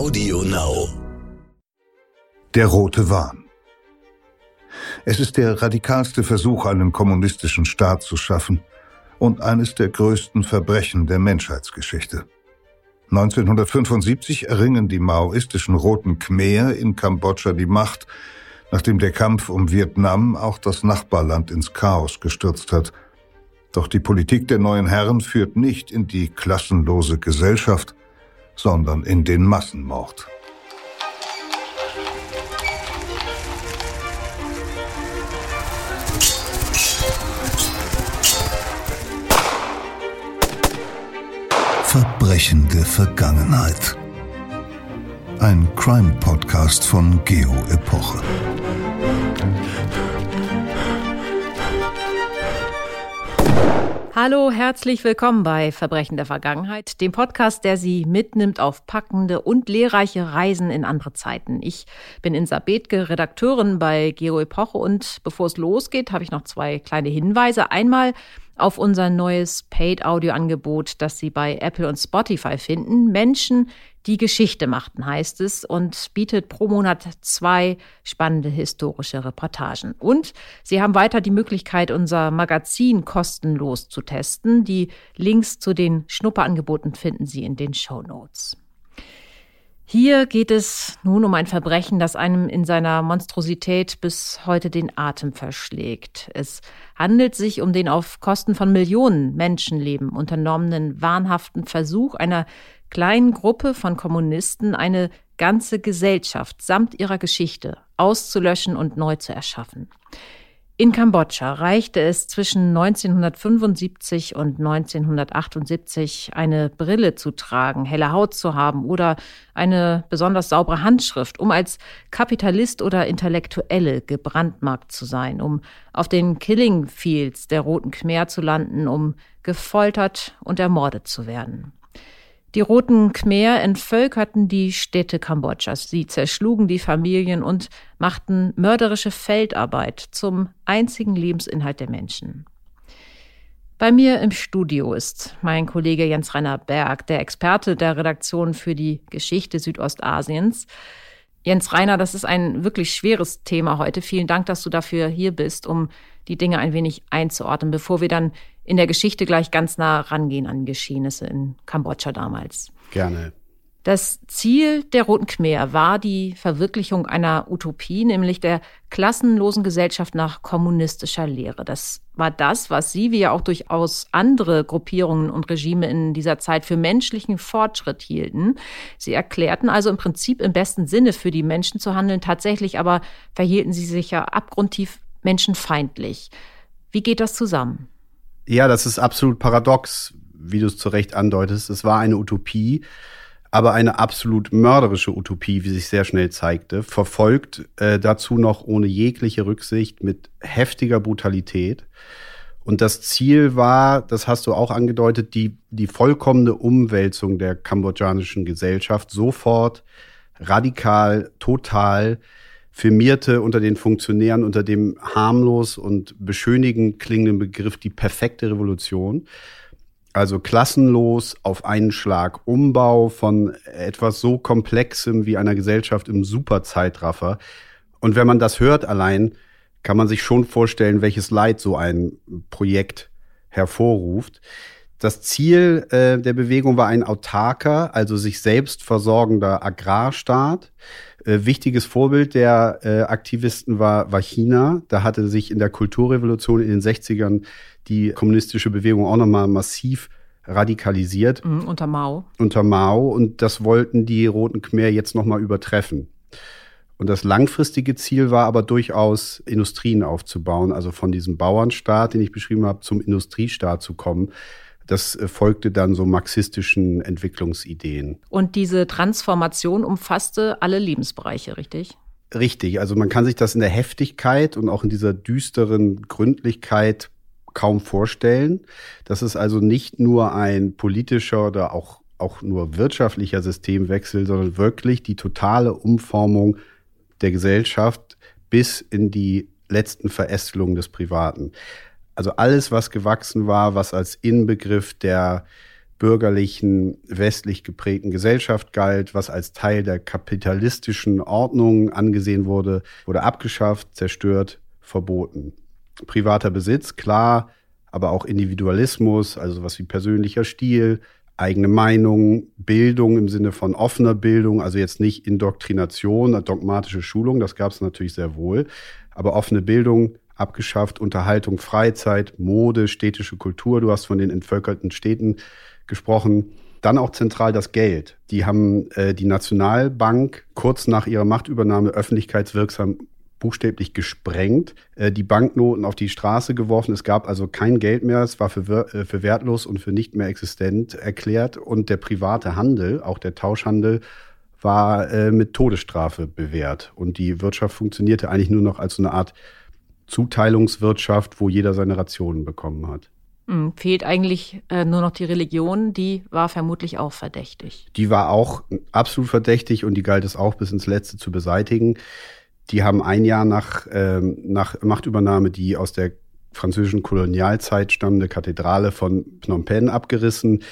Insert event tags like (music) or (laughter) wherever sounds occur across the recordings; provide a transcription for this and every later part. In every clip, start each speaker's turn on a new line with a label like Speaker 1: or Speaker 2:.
Speaker 1: Audio Now.
Speaker 2: Der rote Wahn. Es ist der radikalste Versuch, einen kommunistischen Staat zu schaffen und eines der größten Verbrechen der Menschheitsgeschichte. 1975 erringen die maoistischen Roten Khmer in Kambodscha die Macht, nachdem der Kampf um Vietnam auch das Nachbarland ins Chaos gestürzt hat. Doch die Politik der neuen Herren führt nicht in die klassenlose Gesellschaft, sondern in den Massenmord. Verbrechende Vergangenheit. Ein Crime-Podcast von Geo Epoche.
Speaker 3: Hallo, herzlich willkommen bei Verbrechen der Vergangenheit, dem Podcast, der Sie mitnimmt auf packende und lehrreiche Reisen in andere Zeiten. Ich bin Insa Bethke, Redakteurin bei Geo Epoche und bevor es losgeht, habe ich noch zwei kleine Hinweise. Einmal auf unser neues Paid-Audio-Angebot, das Sie bei Apple und Spotify finden. Menschen, die Geschichte machten, heißt es, und bietet pro Monat zwei spannende historische Reportagen. Und Sie haben weiter die Möglichkeit, unser Magazin kostenlos zu testen. Die Links zu den Schnupperangeboten finden Sie in den Show Notes. Hier geht es nun um ein Verbrechen, das einem in seiner Monstrosität bis heute den Atem verschlägt. Es handelt sich um den auf Kosten von Millionen Menschenleben unternommenen wahnhaften Versuch einer kleinen Gruppe von Kommunisten, eine ganze Gesellschaft samt ihrer Geschichte auszulöschen und neu zu erschaffen. In Kambodscha reichte es zwischen 1975 und 1978 eine Brille zu tragen, helle Haut zu haben oder eine besonders saubere Handschrift, um als Kapitalist oder Intellektuelle gebrandmarkt zu sein, um auf den Killing Fields der Roten Khmer zu landen, um gefoltert und ermordet zu werden. Die Roten Khmer entvölkerten die Städte Kambodschas. Sie zerschlugen die Familien und machten mörderische Feldarbeit zum einzigen Lebensinhalt der Menschen. Bei mir im Studio ist mein Kollege Jens Rainer Berg, der Experte der Redaktion für die Geschichte Südostasiens. Jens Rainer, das ist ein wirklich schweres Thema heute. Vielen Dank, dass du dafür hier bist, um die Dinge ein wenig einzuordnen, bevor wir dann in der Geschichte gleich ganz nah rangehen an Geschehnisse in Kambodscha damals.
Speaker 4: Gerne.
Speaker 3: Das Ziel der Roten Khmer war die Verwirklichung einer Utopie, nämlich der klassenlosen Gesellschaft nach kommunistischer Lehre. Das war das, was sie, wie ja auch durchaus andere Gruppierungen und Regime in dieser Zeit für menschlichen Fortschritt hielten. Sie erklärten also im Prinzip im besten Sinne für die Menschen zu handeln, tatsächlich aber verhielten sie sich ja abgrundtief menschenfeindlich. Wie geht das zusammen?
Speaker 4: Ja, das ist absolut paradox, wie du es zu Recht andeutest. Es war eine Utopie, aber eine absolut mörderische Utopie, wie sich sehr schnell zeigte, verfolgt äh, dazu noch ohne jegliche Rücksicht mit heftiger Brutalität. Und das Ziel war, das hast du auch angedeutet, die, die vollkommene Umwälzung der kambodschanischen Gesellschaft sofort, radikal, total firmierte unter den Funktionären unter dem harmlos und beschönigend klingenden Begriff die perfekte Revolution. Also klassenlos auf einen Schlag Umbau von etwas so Komplexem wie einer Gesellschaft im Superzeitraffer. Und wenn man das hört allein, kann man sich schon vorstellen, welches Leid so ein Projekt hervorruft. Das Ziel äh, der Bewegung war ein autarker, also sich selbst versorgender Agrarstaat. Äh, wichtiges Vorbild der äh, Aktivisten war, war China. Da hatte sich in der Kulturrevolution in den 60ern die kommunistische Bewegung auch nochmal massiv radikalisiert.
Speaker 3: Mhm, unter Mao.
Speaker 4: Unter Mao. Und das wollten die Roten Khmer jetzt nochmal übertreffen. Und das langfristige Ziel war aber durchaus, Industrien aufzubauen, also von diesem Bauernstaat, den ich beschrieben habe, zum Industriestaat zu kommen. Das äh, folgte dann so marxistischen Entwicklungsideen.
Speaker 3: Und diese Transformation umfasste alle Lebensbereiche, richtig?
Speaker 4: Richtig, also man kann sich das in der Heftigkeit und auch in dieser düsteren Gründlichkeit kaum vorstellen. Das ist also nicht nur ein politischer oder auch, auch nur wirtschaftlicher Systemwechsel, sondern wirklich die totale Umformung der Gesellschaft bis in die letzten Verästelungen des Privaten. Also alles, was gewachsen war, was als Inbegriff der bürgerlichen, westlich geprägten Gesellschaft galt, was als Teil der kapitalistischen Ordnung angesehen wurde, wurde abgeschafft, zerstört, verboten. Privater Besitz, klar, aber auch Individualismus, also sowas wie persönlicher Stil, eigene Meinung, Bildung im Sinne von offener Bildung, also jetzt nicht Indoktrination, dogmatische Schulung, das gab es natürlich sehr wohl, aber offene Bildung abgeschafft, Unterhaltung, Freizeit, Mode, städtische Kultur, du hast von den entvölkerten Städten gesprochen. Dann auch zentral das Geld. Die haben äh, die Nationalbank kurz nach ihrer Machtübernahme öffentlichkeitswirksam buchstäblich gesprengt, äh, die Banknoten auf die Straße geworfen. Es gab also kein Geld mehr. Es war für, äh, für wertlos und für nicht mehr existent erklärt. Und der private Handel, auch der Tauschhandel, war äh, mit Todesstrafe bewährt. Und die Wirtschaft funktionierte eigentlich nur noch als so eine Art Zuteilungswirtschaft, wo jeder seine Rationen bekommen hat.
Speaker 3: Hm, fehlt eigentlich äh, nur noch die Religion, die war vermutlich auch verdächtig.
Speaker 4: Die war auch absolut verdächtig und die galt es auch bis ins Letzte zu beseitigen. Die haben ein Jahr nach, ähm, nach Machtübernahme die aus der französischen Kolonialzeit stammende Kathedrale von Phnom Penh abgerissen.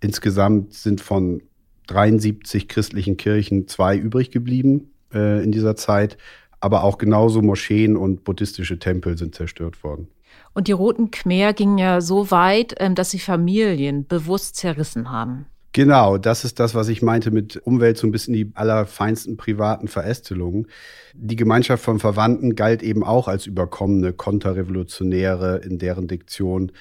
Speaker 4: Insgesamt sind von 73 christlichen Kirchen zwei übrig geblieben äh, in dieser Zeit. Aber auch genauso Moscheen und buddhistische Tempel sind zerstört worden.
Speaker 3: Und die Roten Khmer gingen ja so weit, ähm, dass sie Familien bewusst zerrissen haben.
Speaker 4: Genau, das ist das, was ich meinte mit Umwelt, so ein bisschen die allerfeinsten privaten Verästelungen. Die Gemeinschaft von Verwandten galt eben auch als überkommene Konterrevolutionäre in deren Diktion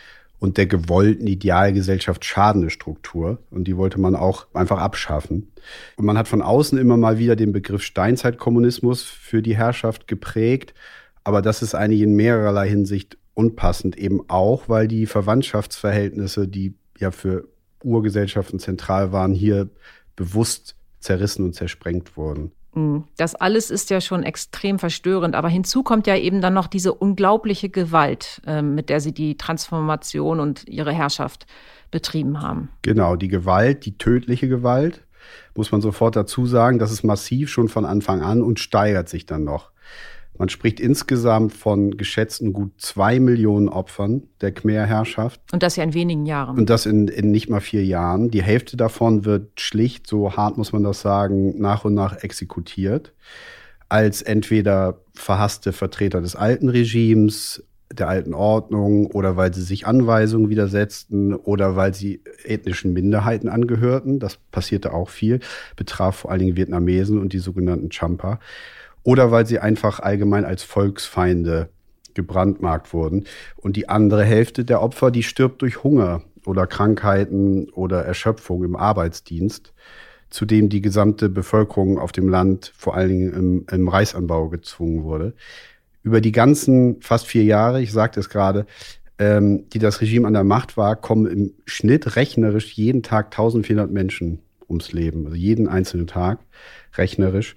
Speaker 4: und der gewollten Idealgesellschaft schadende Struktur. Und die wollte man auch einfach abschaffen. Und man hat von außen immer mal wieder den Begriff Steinzeitkommunismus für die Herrschaft geprägt. Aber das ist eigentlich in mehrerlei Hinsicht unpassend, eben auch, weil die Verwandtschaftsverhältnisse, die ja für Urgesellschaften zentral waren, hier bewusst zerrissen und zersprengt wurden.
Speaker 3: Mm, das alles ist ja schon extrem verstörend, aber hinzu kommt ja eben dann noch diese unglaubliche Gewalt, ähm, mit der sie die Transformation und ihre Herrschaft betrieben haben.
Speaker 4: Genau, die Gewalt, die tödliche Gewalt, muss man sofort dazu sagen, das ist massiv schon von Anfang an und steigert sich dann noch. Man spricht insgesamt von geschätzten gut zwei Millionen Opfern der Khmer-Herrschaft.
Speaker 3: Und das ja in wenigen Jahren.
Speaker 4: Und das in, in nicht mal vier Jahren. Die Hälfte davon wird schlicht, so hart muss man das sagen, nach und nach exekutiert. Als entweder verhasste Vertreter des alten Regimes, der alten Ordnung oder weil sie sich Anweisungen widersetzten oder weil sie ethnischen Minderheiten angehörten. Das passierte auch viel, betraf vor allen Dingen Vietnamesen und die sogenannten Champa oder weil sie einfach allgemein als Volksfeinde gebrandmarkt wurden. Und die andere Hälfte der Opfer, die stirbt durch Hunger oder Krankheiten oder Erschöpfung im Arbeitsdienst, zu dem die gesamte Bevölkerung auf dem Land, vor allen Dingen im, im Reisanbau, gezwungen wurde. Über die ganzen fast vier Jahre, ich sagte es gerade, ähm, die das Regime an der Macht war, kommen im Schnitt rechnerisch jeden Tag 1400 Menschen ums Leben, also jeden einzelnen Tag rechnerisch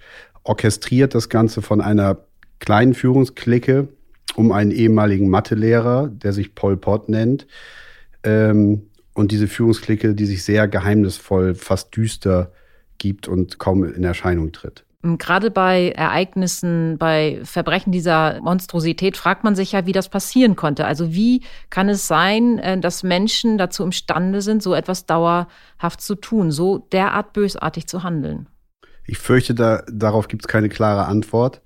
Speaker 4: orchestriert das Ganze von einer kleinen Führungsklicke um einen ehemaligen Mathelehrer, der sich Pol Pot nennt. Ähm, und diese Führungsklicke, die sich sehr geheimnisvoll, fast düster gibt und kaum in Erscheinung tritt.
Speaker 3: Gerade bei Ereignissen, bei Verbrechen dieser Monstrosität fragt man sich ja, wie das passieren konnte. Also wie kann es sein, äh, dass Menschen dazu imstande sind, so etwas dauerhaft zu tun, so derart bösartig zu handeln?
Speaker 4: Ich fürchte, da, darauf gibt es keine klare Antwort.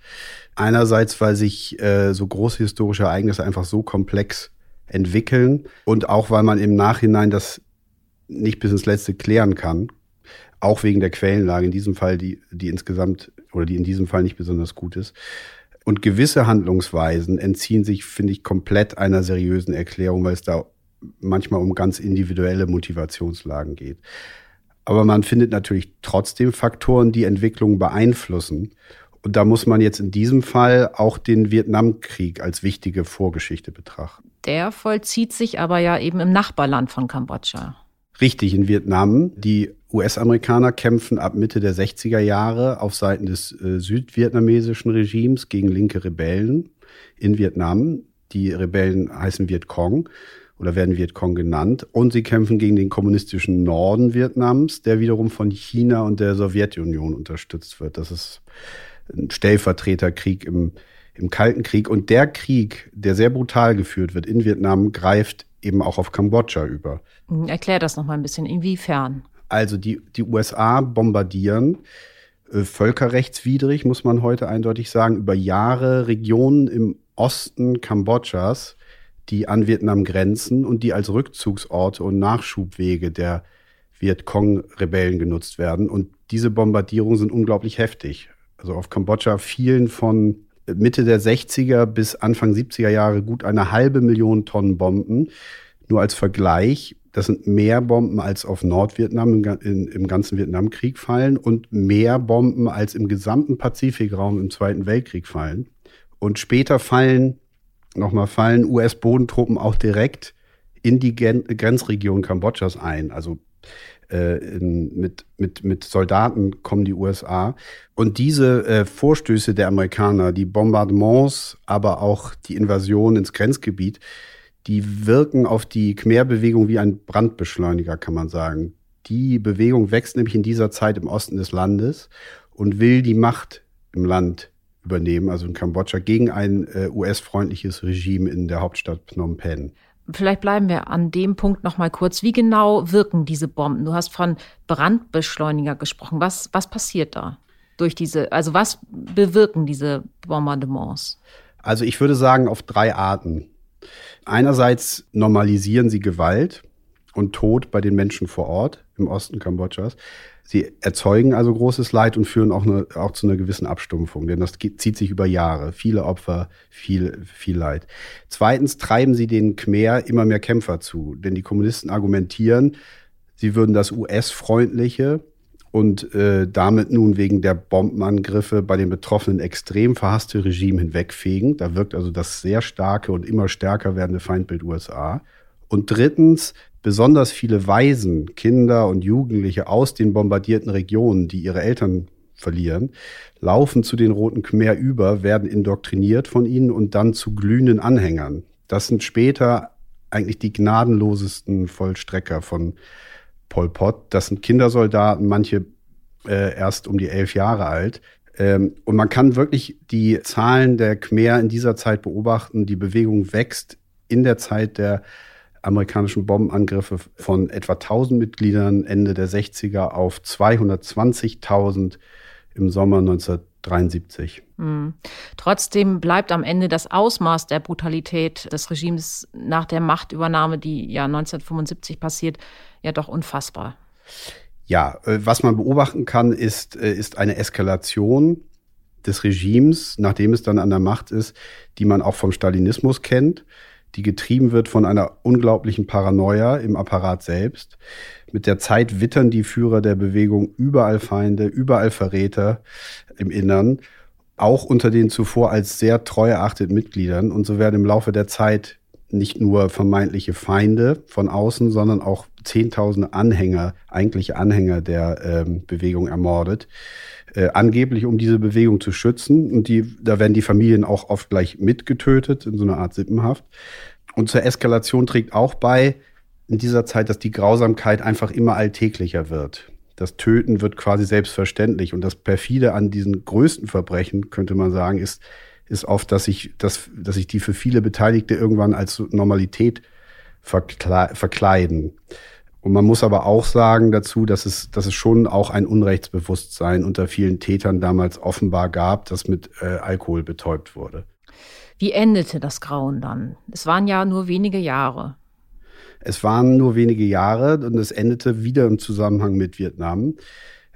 Speaker 4: Einerseits, weil sich äh, so große historische Ereignisse einfach so komplex entwickeln und auch weil man im Nachhinein das nicht bis ins Letzte klären kann. Auch wegen der Quellenlage in diesem Fall, die, die insgesamt oder die in diesem Fall nicht besonders gut ist. Und gewisse Handlungsweisen entziehen sich, finde ich, komplett einer seriösen Erklärung, weil es da manchmal um ganz individuelle Motivationslagen geht. Aber man findet natürlich trotzdem Faktoren, die Entwicklung beeinflussen. Und da muss man jetzt in diesem Fall auch den Vietnamkrieg als wichtige Vorgeschichte betrachten.
Speaker 3: Der vollzieht sich aber ja eben im Nachbarland von Kambodscha.
Speaker 4: Richtig, in Vietnam. Die US-Amerikaner kämpfen ab Mitte der 60er Jahre auf Seiten des äh, südvietnamesischen Regimes gegen linke Rebellen in Vietnam. Die Rebellen heißen Vietcong oder werden Vietcong genannt. Und sie kämpfen gegen den kommunistischen Norden Vietnams, der wiederum von China und der Sowjetunion unterstützt wird. Das ist ein Stellvertreterkrieg im, im Kalten Krieg. Und der Krieg, der sehr brutal geführt wird in Vietnam, greift eben auch auf Kambodscha über.
Speaker 3: Hm, erklär das noch mal ein bisschen. Inwiefern?
Speaker 4: Also die, die USA bombardieren äh, völkerrechtswidrig, muss man heute eindeutig sagen, über Jahre Regionen im Osten Kambodschas, die an Vietnam grenzen und die als Rückzugsorte und Nachschubwege der Vietcong-Rebellen genutzt werden. Und diese Bombardierungen sind unglaublich heftig. Also auf Kambodscha fielen von Mitte der 60er bis Anfang 70er Jahre gut eine halbe Million Tonnen Bomben. Nur als Vergleich, das sind mehr Bomben als auf Nordvietnam im, in, im ganzen Vietnamkrieg fallen und mehr Bomben als im gesamten Pazifikraum im Zweiten Weltkrieg fallen. Und später fallen, nochmal fallen US-Bodentruppen auch direkt in die Gen Grenzregion Kambodschas ein. Also äh, in, mit, mit, mit Soldaten kommen die USA. Und diese äh, Vorstöße der Amerikaner, die Bombardements, aber auch die Invasion ins Grenzgebiet, die wirken auf die Khmer-Bewegung wie ein Brandbeschleuniger, kann man sagen. Die Bewegung wächst nämlich in dieser Zeit im Osten des Landes und will die Macht im Land übernehmen, also in Kambodscha, gegen ein äh, US-freundliches Regime in der Hauptstadt Phnom Penh.
Speaker 3: Vielleicht bleiben wir an dem Punkt noch mal kurz. Wie genau wirken diese Bomben? Du hast von Brandbeschleuniger gesprochen. Was, was passiert da durch diese, also was bewirken diese Bombardements?
Speaker 4: Also ich würde sagen auf drei Arten. Einerseits normalisieren sie Gewalt und Tod bei den Menschen vor Ort im Osten Kambodschas. Sie erzeugen also großes Leid und führen auch, eine, auch zu einer gewissen Abstumpfung, denn das zieht sich über Jahre. Viele Opfer, viel, viel Leid. Zweitens treiben sie den Khmer immer mehr Kämpfer zu, denn die Kommunisten argumentieren, sie würden das US-freundliche und äh, damit nun wegen der Bombenangriffe bei den Betroffenen extrem verhasste Regime hinwegfegen. Da wirkt also das sehr starke und immer stärker werdende Feindbild USA. Und drittens besonders viele Waisen, Kinder und Jugendliche aus den bombardierten Regionen, die ihre Eltern verlieren, laufen zu den Roten Khmer über, werden indoktriniert von ihnen und dann zu glühenden Anhängern. Das sind später eigentlich die gnadenlosesten Vollstrecker von Pol Pot. Das sind Kindersoldaten, manche äh, erst um die elf Jahre alt. Ähm, und man kann wirklich die Zahlen der Khmer in dieser Zeit beobachten. Die Bewegung wächst in der Zeit der amerikanischen Bombenangriffe von etwa 1000 Mitgliedern Ende der 60er auf 220.000 im Sommer 1973. Mhm.
Speaker 3: Trotzdem bleibt am Ende das Ausmaß der Brutalität des Regimes nach der Machtübernahme, die ja 1975 passiert, ja doch unfassbar.
Speaker 4: Ja, äh, was man beobachten kann, ist, äh, ist eine Eskalation des Regimes, nachdem es dann an der Macht ist, die man auch vom Stalinismus kennt die getrieben wird von einer unglaublichen Paranoia im Apparat selbst. Mit der Zeit wittern die Führer der Bewegung überall Feinde, überall Verräter im Innern, auch unter den zuvor als sehr treu erachteten Mitgliedern. Und so werden im Laufe der Zeit nicht nur vermeintliche Feinde von außen, sondern auch Zehntausende Anhänger, eigentliche Anhänger der ähm, Bewegung ermordet. Äh, angeblich um diese Bewegung zu schützen. Und die, da werden die Familien auch oft gleich mitgetötet, in so einer Art Sippenhaft. Und zur Eskalation trägt auch bei in dieser Zeit, dass die Grausamkeit einfach immer alltäglicher wird. Das Töten wird quasi selbstverständlich. Und das perfide an diesen größten Verbrechen, könnte man sagen, ist, ist oft, dass sich, dass, dass sich die für viele Beteiligte irgendwann als Normalität verkleiden. Und man muss aber auch sagen dazu, dass es, dass es schon auch ein Unrechtsbewusstsein unter vielen Tätern damals offenbar gab, das mit äh, Alkohol betäubt wurde.
Speaker 3: Wie endete das Grauen dann? Es waren ja nur wenige Jahre.
Speaker 4: Es waren nur wenige Jahre und es endete wieder im Zusammenhang mit Vietnam.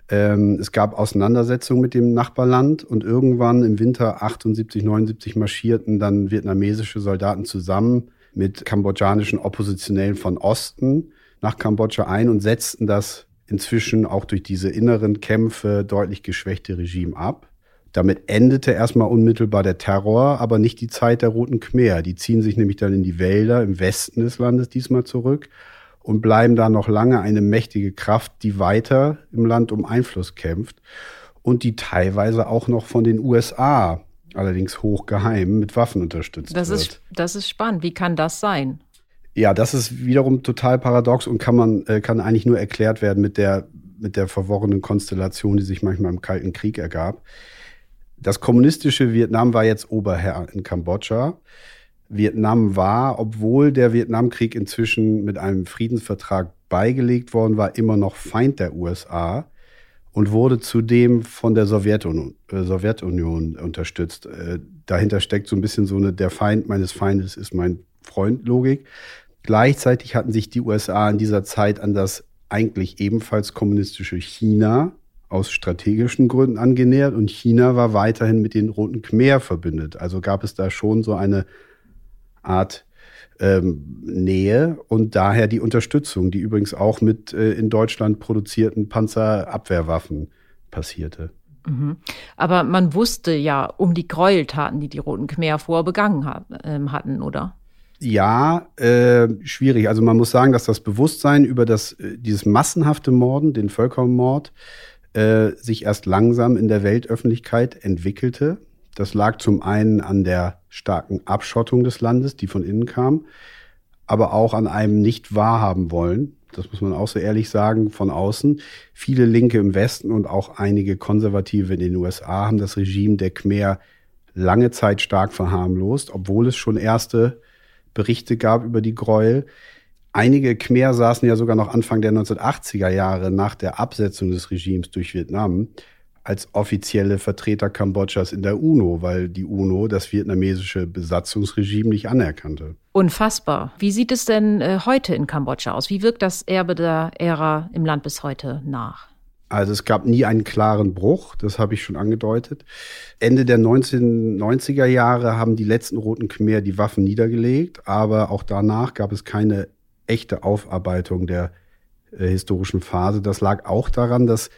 Speaker 4: Ähm, es gab Auseinandersetzungen mit dem Nachbarland und irgendwann im Winter 78, 79 marschierten dann vietnamesische Soldaten zusammen mit kambodschanischen Oppositionellen von Osten nach Kambodscha ein und setzten das inzwischen auch durch diese inneren Kämpfe deutlich geschwächte Regime ab. Damit endete erstmal unmittelbar der Terror, aber nicht die Zeit der Roten Khmer. Die ziehen sich nämlich dann in die Wälder im Westen des Landes diesmal zurück und bleiben da noch lange eine mächtige Kraft, die weiter im Land um Einfluss kämpft und die teilweise auch noch von den USA, allerdings hochgeheim, mit Waffen unterstützt
Speaker 3: das
Speaker 4: wird.
Speaker 3: Ist, das ist spannend. Wie kann das sein?
Speaker 4: Ja, das ist wiederum total paradox und kann man äh, kann eigentlich nur erklärt werden mit der mit der verworrenen Konstellation, die sich manchmal im Kalten Krieg ergab. Das kommunistische Vietnam war jetzt Oberherr in Kambodscha. Vietnam war, obwohl der Vietnamkrieg inzwischen mit einem Friedensvertrag beigelegt worden war, immer noch Feind der USA und wurde zudem von der Sowjetunion, äh, Sowjetunion unterstützt. Äh, dahinter steckt so ein bisschen so eine der Feind meines Feindes ist mein Freund Logik. Gleichzeitig hatten sich die USA in dieser Zeit an das eigentlich ebenfalls kommunistische China aus strategischen Gründen angenähert und China war weiterhin mit den Roten Khmer verbündet. Also gab es da schon so eine Art ähm, Nähe und daher die Unterstützung, die übrigens auch mit äh, in Deutschland produzierten Panzerabwehrwaffen passierte.
Speaker 3: Mhm. Aber man wusste ja um die Gräueltaten, die die Roten Khmer vorher begangen hat, äh, hatten, oder?
Speaker 4: Ja, äh, schwierig. Also man muss sagen, dass das Bewusstsein über das, äh, dieses massenhafte Morden, den Völkermord, äh, sich erst langsam in der Weltöffentlichkeit entwickelte. Das lag zum einen an der starken Abschottung des Landes, die von innen kam, aber auch an einem nicht wahrhaben wollen. Das muss man auch so ehrlich sagen, von außen. Viele Linke im Westen und auch einige Konservative in den USA haben das Regime der Khmer lange Zeit stark verharmlost, obwohl es schon erste Berichte gab über die Gräuel. Einige Khmer saßen ja sogar noch Anfang der 1980er Jahre nach der Absetzung des Regimes durch Vietnam als offizielle Vertreter Kambodschas in der UNO, weil die UNO das vietnamesische Besatzungsregime nicht anerkannte.
Speaker 3: Unfassbar. Wie sieht es denn äh, heute in Kambodscha aus? Wie wirkt das Erbe der Ära im Land bis heute nach?
Speaker 4: Also es gab nie einen klaren Bruch, das habe ich schon angedeutet. Ende der 1990er Jahre haben die letzten Roten Khmer die Waffen niedergelegt, aber auch danach gab es keine echte Aufarbeitung der äh, historischen Phase. Das lag auch daran, dass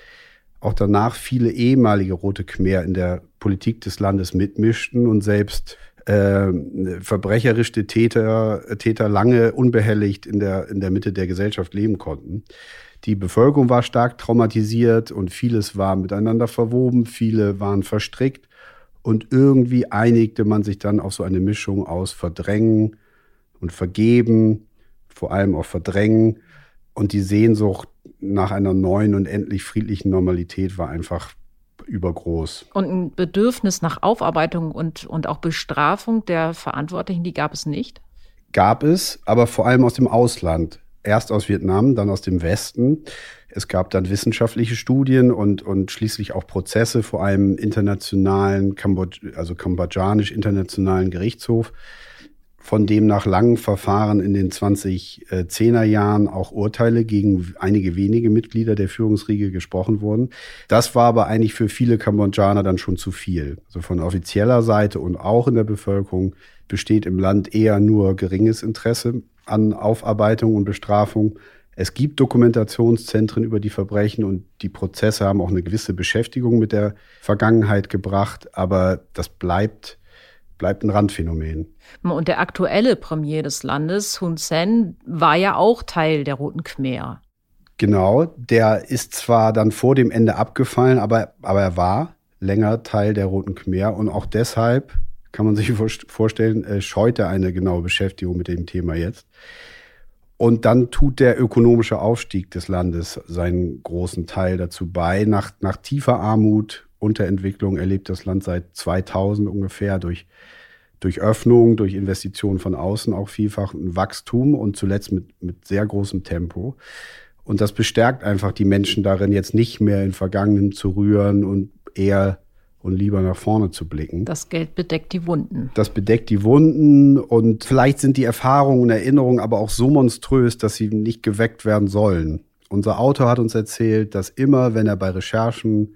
Speaker 4: auch danach viele ehemalige Rote Khmer in der Politik des Landes mitmischten und selbst äh, verbrecherische Täter, Täter lange unbehelligt in der, in der Mitte der Gesellschaft leben konnten. Die Bevölkerung war stark traumatisiert und vieles war miteinander verwoben, viele waren verstrickt und irgendwie einigte man sich dann auf so eine Mischung aus Verdrängen und Vergeben, vor allem auch Verdrängen und die Sehnsucht nach einer neuen und endlich friedlichen Normalität war einfach übergroß.
Speaker 3: Und ein Bedürfnis nach Aufarbeitung und, und auch Bestrafung der Verantwortlichen, die gab es nicht?
Speaker 4: Gab es, aber vor allem aus dem Ausland erst aus Vietnam, dann aus dem Westen. Es gab dann wissenschaftliche Studien und, und schließlich auch Prozesse vor einem internationalen, Kambodsch also kambodschanisch-internationalen Gerichtshof, von dem nach langen Verfahren in den 2010er Jahren auch Urteile gegen einige wenige Mitglieder der Führungsriege gesprochen wurden. Das war aber eigentlich für viele Kambodschaner dann schon zu viel. Also von offizieller Seite und auch in der Bevölkerung besteht im Land eher nur geringes Interesse an Aufarbeitung und Bestrafung. Es gibt Dokumentationszentren über die Verbrechen und die Prozesse haben auch eine gewisse Beschäftigung mit der Vergangenheit gebracht, aber das bleibt, bleibt ein Randphänomen.
Speaker 3: Und der aktuelle Premier des Landes, Hun Sen, war ja auch Teil der Roten Khmer.
Speaker 4: Genau, der ist zwar dann vor dem Ende abgefallen, aber, aber er war länger Teil der Roten Khmer und auch deshalb kann man sich (laughs) vorstellen, äh, scheut er eine genaue Beschäftigung mit dem Thema jetzt. Und dann tut der ökonomische Aufstieg des Landes seinen großen Teil dazu bei. Nach, nach tiefer Armut, Unterentwicklung erlebt das Land seit 2000 ungefähr durch, durch Öffnung, durch Investitionen von außen auch vielfach ein Wachstum und zuletzt mit, mit sehr großem Tempo. Und das bestärkt einfach die Menschen darin, jetzt nicht mehr in Vergangenen zu rühren und eher und lieber nach vorne zu blicken.
Speaker 3: Das Geld bedeckt die Wunden.
Speaker 4: Das bedeckt die Wunden und vielleicht sind die Erfahrungen und Erinnerungen aber auch so monströs, dass sie nicht geweckt werden sollen. Unser Autor hat uns erzählt, dass immer, wenn er bei Recherchen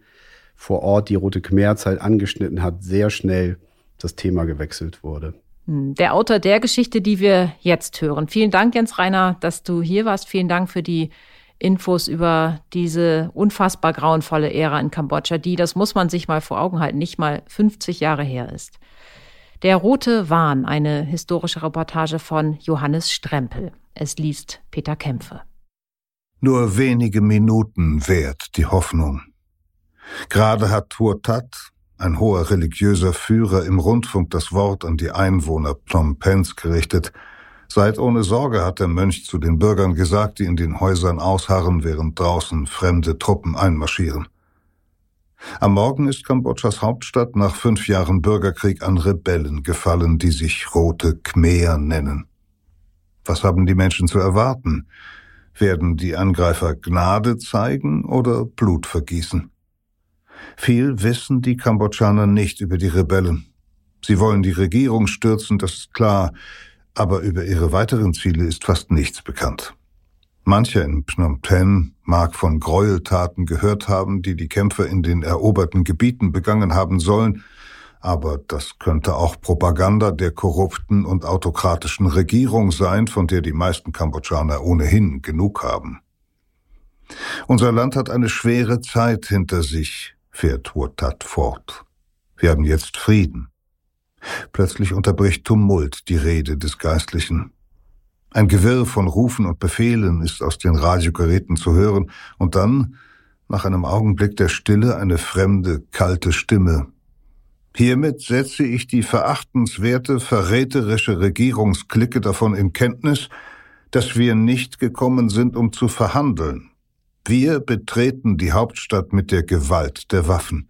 Speaker 4: vor Ort die Rote Khmerzeit angeschnitten hat, sehr schnell das Thema gewechselt wurde.
Speaker 3: Hm, der Autor der Geschichte, die wir jetzt hören. Vielen Dank, Jens Reiner, dass du hier warst. Vielen Dank für die Infos über diese unfassbar grauenvolle Ära in Kambodscha, die, das muss man sich mal vor Augen halten, nicht mal 50 Jahre her ist. Der Rote Wahn, eine historische Reportage von Johannes Strempel. Es liest Peter Kämpfe.
Speaker 2: Nur wenige Minuten währt die Hoffnung. Gerade hat Tuotat, ein hoher religiöser Führer, im Rundfunk das Wort an die Einwohner Phnom Penhs gerichtet – Seid ohne Sorge, hat der Mönch zu den Bürgern gesagt, die in den Häusern ausharren, während draußen fremde Truppen einmarschieren. Am Morgen ist Kambodschas Hauptstadt nach fünf Jahren Bürgerkrieg an Rebellen gefallen, die sich Rote Khmer nennen. Was haben die Menschen zu erwarten? Werden die Angreifer Gnade zeigen oder Blut vergießen? Viel wissen die Kambodschaner nicht über die Rebellen. Sie wollen die Regierung stürzen, das ist klar, aber über ihre weiteren Ziele ist fast nichts bekannt. Mancher in Phnom Penh mag von Gräueltaten gehört haben, die die Kämpfer in den eroberten Gebieten begangen haben sollen, aber das könnte auch Propaganda der korrupten und autokratischen Regierung sein, von der die meisten Kambodschaner ohnehin genug haben. Unser Land hat eine schwere Zeit hinter sich, fährt Wotat fort. Wir haben jetzt Frieden. Plötzlich unterbricht Tumult die Rede des Geistlichen. Ein Gewirr von Rufen und Befehlen ist aus den Radiogeräten zu hören, und dann, nach einem Augenblick der Stille, eine fremde, kalte Stimme, Hiermit setze ich die verachtenswerte, verräterische Regierungsklicke davon in Kenntnis, dass wir nicht gekommen sind, um zu verhandeln. Wir betreten die Hauptstadt mit der Gewalt der Waffen.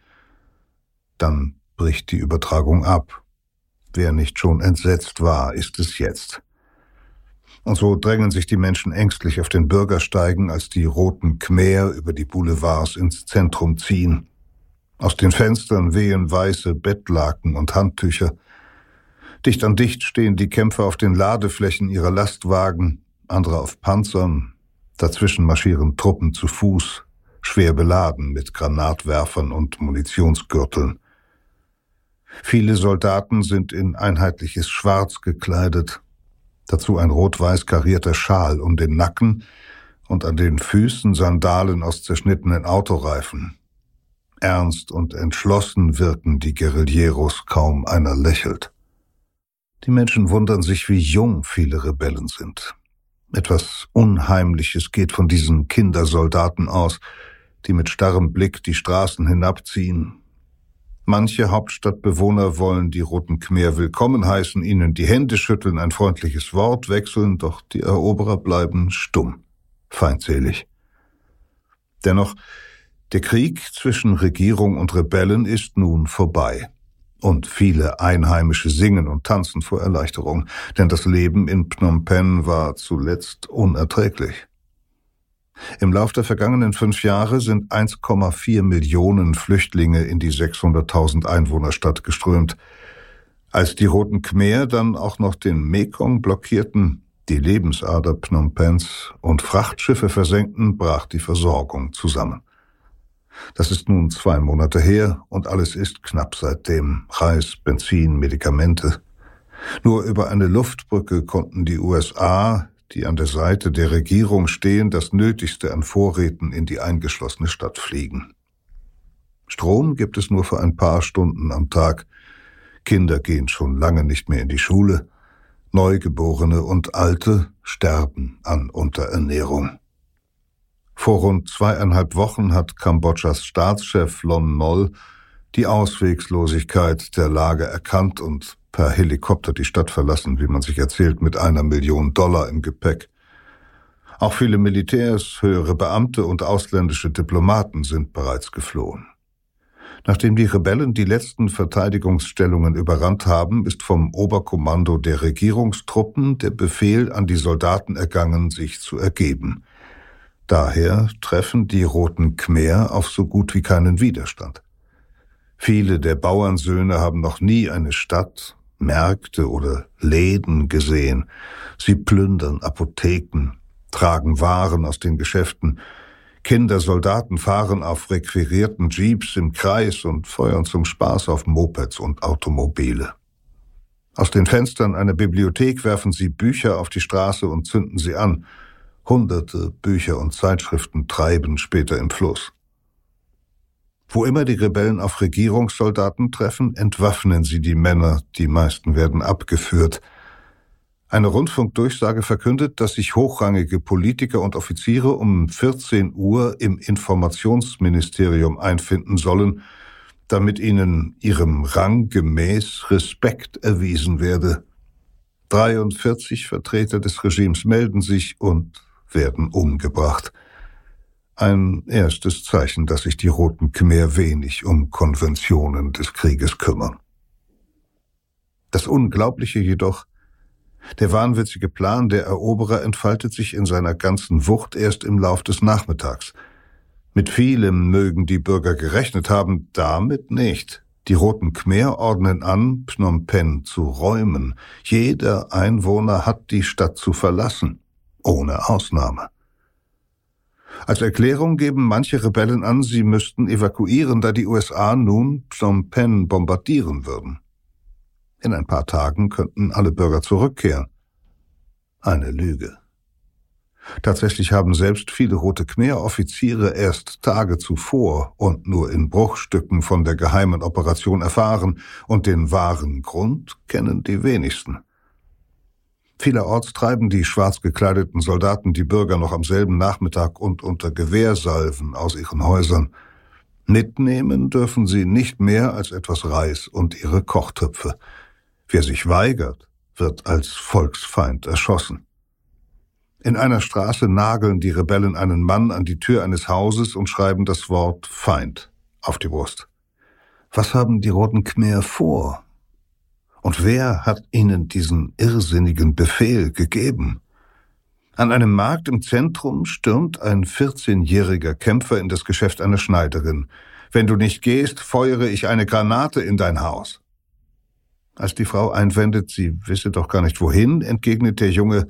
Speaker 2: Dann bricht die Übertragung ab. Wer nicht schon entsetzt war, ist es jetzt. Und so drängen sich die Menschen ängstlich auf den Bürgersteigen, als die roten Khmer über die Boulevards ins Zentrum ziehen. Aus den Fenstern wehen weiße Bettlaken und Handtücher. Dicht an dicht stehen die Kämpfer auf den Ladeflächen ihrer Lastwagen, andere auf Panzern. Dazwischen marschieren Truppen zu Fuß, schwer beladen mit Granatwerfern und Munitionsgürteln. Viele Soldaten sind in einheitliches Schwarz gekleidet, dazu ein rot-weiß karierter Schal um den Nacken und an den Füßen Sandalen aus zerschnittenen Autoreifen. Ernst und entschlossen wirken die Guerilleros, kaum einer lächelt. Die Menschen wundern sich, wie jung viele Rebellen sind. Etwas Unheimliches geht von diesen Kindersoldaten aus, die mit starrem Blick die Straßen hinabziehen. Manche Hauptstadtbewohner wollen die Roten Khmer willkommen heißen, ihnen die Hände schütteln, ein freundliches Wort wechseln, doch die Eroberer bleiben stumm, feindselig. Dennoch der Krieg zwischen Regierung und Rebellen ist nun vorbei. Und viele Einheimische singen und tanzen vor Erleichterung, denn das Leben in Phnom Penh war zuletzt unerträglich. Im Lauf der vergangenen fünf Jahre sind 1,4 Millionen Flüchtlinge in die 600.000 Einwohnerstadt geströmt. Als die Roten Khmer dann auch noch den Mekong blockierten, die Lebensader Phnom Penhs und Frachtschiffe versenkten, brach die Versorgung zusammen. Das ist nun zwei Monate her und alles ist knapp seitdem. Reis, Benzin, Medikamente. Nur über eine Luftbrücke konnten die USA, die an der Seite der Regierung stehen, das Nötigste an Vorräten in die eingeschlossene Stadt fliegen. Strom gibt es nur für ein paar Stunden am Tag. Kinder gehen schon lange nicht mehr in die Schule. Neugeborene und Alte sterben an Unterernährung. Vor rund zweieinhalb Wochen hat Kambodschas Staatschef Lon Nol die Auswegslosigkeit der Lage erkannt und per Helikopter die Stadt verlassen, wie man sich erzählt, mit einer Million Dollar im Gepäck. Auch viele Militärs, höhere Beamte und ausländische Diplomaten sind bereits geflohen. Nachdem die Rebellen die letzten Verteidigungsstellungen überrannt haben, ist vom Oberkommando der Regierungstruppen der Befehl an die Soldaten ergangen, sich zu ergeben. Daher treffen die Roten Khmer auf so gut wie keinen Widerstand. Viele der Bauernsöhne haben noch nie eine Stadt, Märkte oder Läden gesehen. Sie plündern Apotheken, tragen Waren aus den Geschäften. Kindersoldaten fahren auf requirierten Jeeps im Kreis und feuern zum Spaß auf Mopeds und Automobile. Aus den Fenstern einer Bibliothek werfen sie Bücher auf die Straße und zünden sie an – Hunderte Bücher und Zeitschriften treiben später im Fluss. Wo immer die Rebellen auf Regierungssoldaten treffen, entwaffnen sie die Männer, die meisten werden abgeführt. Eine Rundfunkdurchsage verkündet, dass sich hochrangige Politiker und Offiziere um 14 Uhr im Informationsministerium einfinden sollen, damit ihnen ihrem Rang gemäß Respekt erwiesen werde. 43 Vertreter des Regimes melden sich und werden umgebracht. Ein erstes Zeichen, dass sich die Roten Khmer wenig um Konventionen des Krieges kümmern. Das Unglaubliche jedoch, der wahnwitzige Plan der Eroberer entfaltet sich in seiner ganzen Wucht erst im Lauf des Nachmittags. Mit vielem mögen die Bürger gerechnet haben, damit nicht. Die Roten Khmer ordnen an, Phnom Penh zu räumen. Jeder Einwohner hat die Stadt zu verlassen, ohne Ausnahme. Als Erklärung geben manche Rebellen an, sie müssten evakuieren, da die USA nun Phnom Penh bombardieren würden. In ein paar Tagen könnten alle Bürger zurückkehren. Eine Lüge. Tatsächlich haben selbst viele Rote Khmer-Offiziere erst Tage zuvor und nur in Bruchstücken von der geheimen Operation erfahren, und den wahren Grund kennen die wenigsten. Vielerorts treiben die schwarz gekleideten Soldaten die Bürger noch am selben Nachmittag und unter Gewehrsalven aus ihren Häusern. Mitnehmen dürfen sie nicht mehr als etwas Reis und ihre Kochtöpfe. Wer sich weigert, wird als Volksfeind erschossen. In einer Straße nageln die Rebellen einen Mann an die Tür eines Hauses und schreiben das Wort Feind auf die Brust. Was haben die Roten Khmer vor? Und wer hat ihnen diesen irrsinnigen Befehl gegeben? An einem Markt im Zentrum stürmt ein 14-jähriger Kämpfer in das Geschäft einer Schneiderin. Wenn du nicht gehst, feuere ich eine Granate in dein Haus. Als die Frau einwendet, sie wisse doch gar nicht wohin, entgegnet der Junge,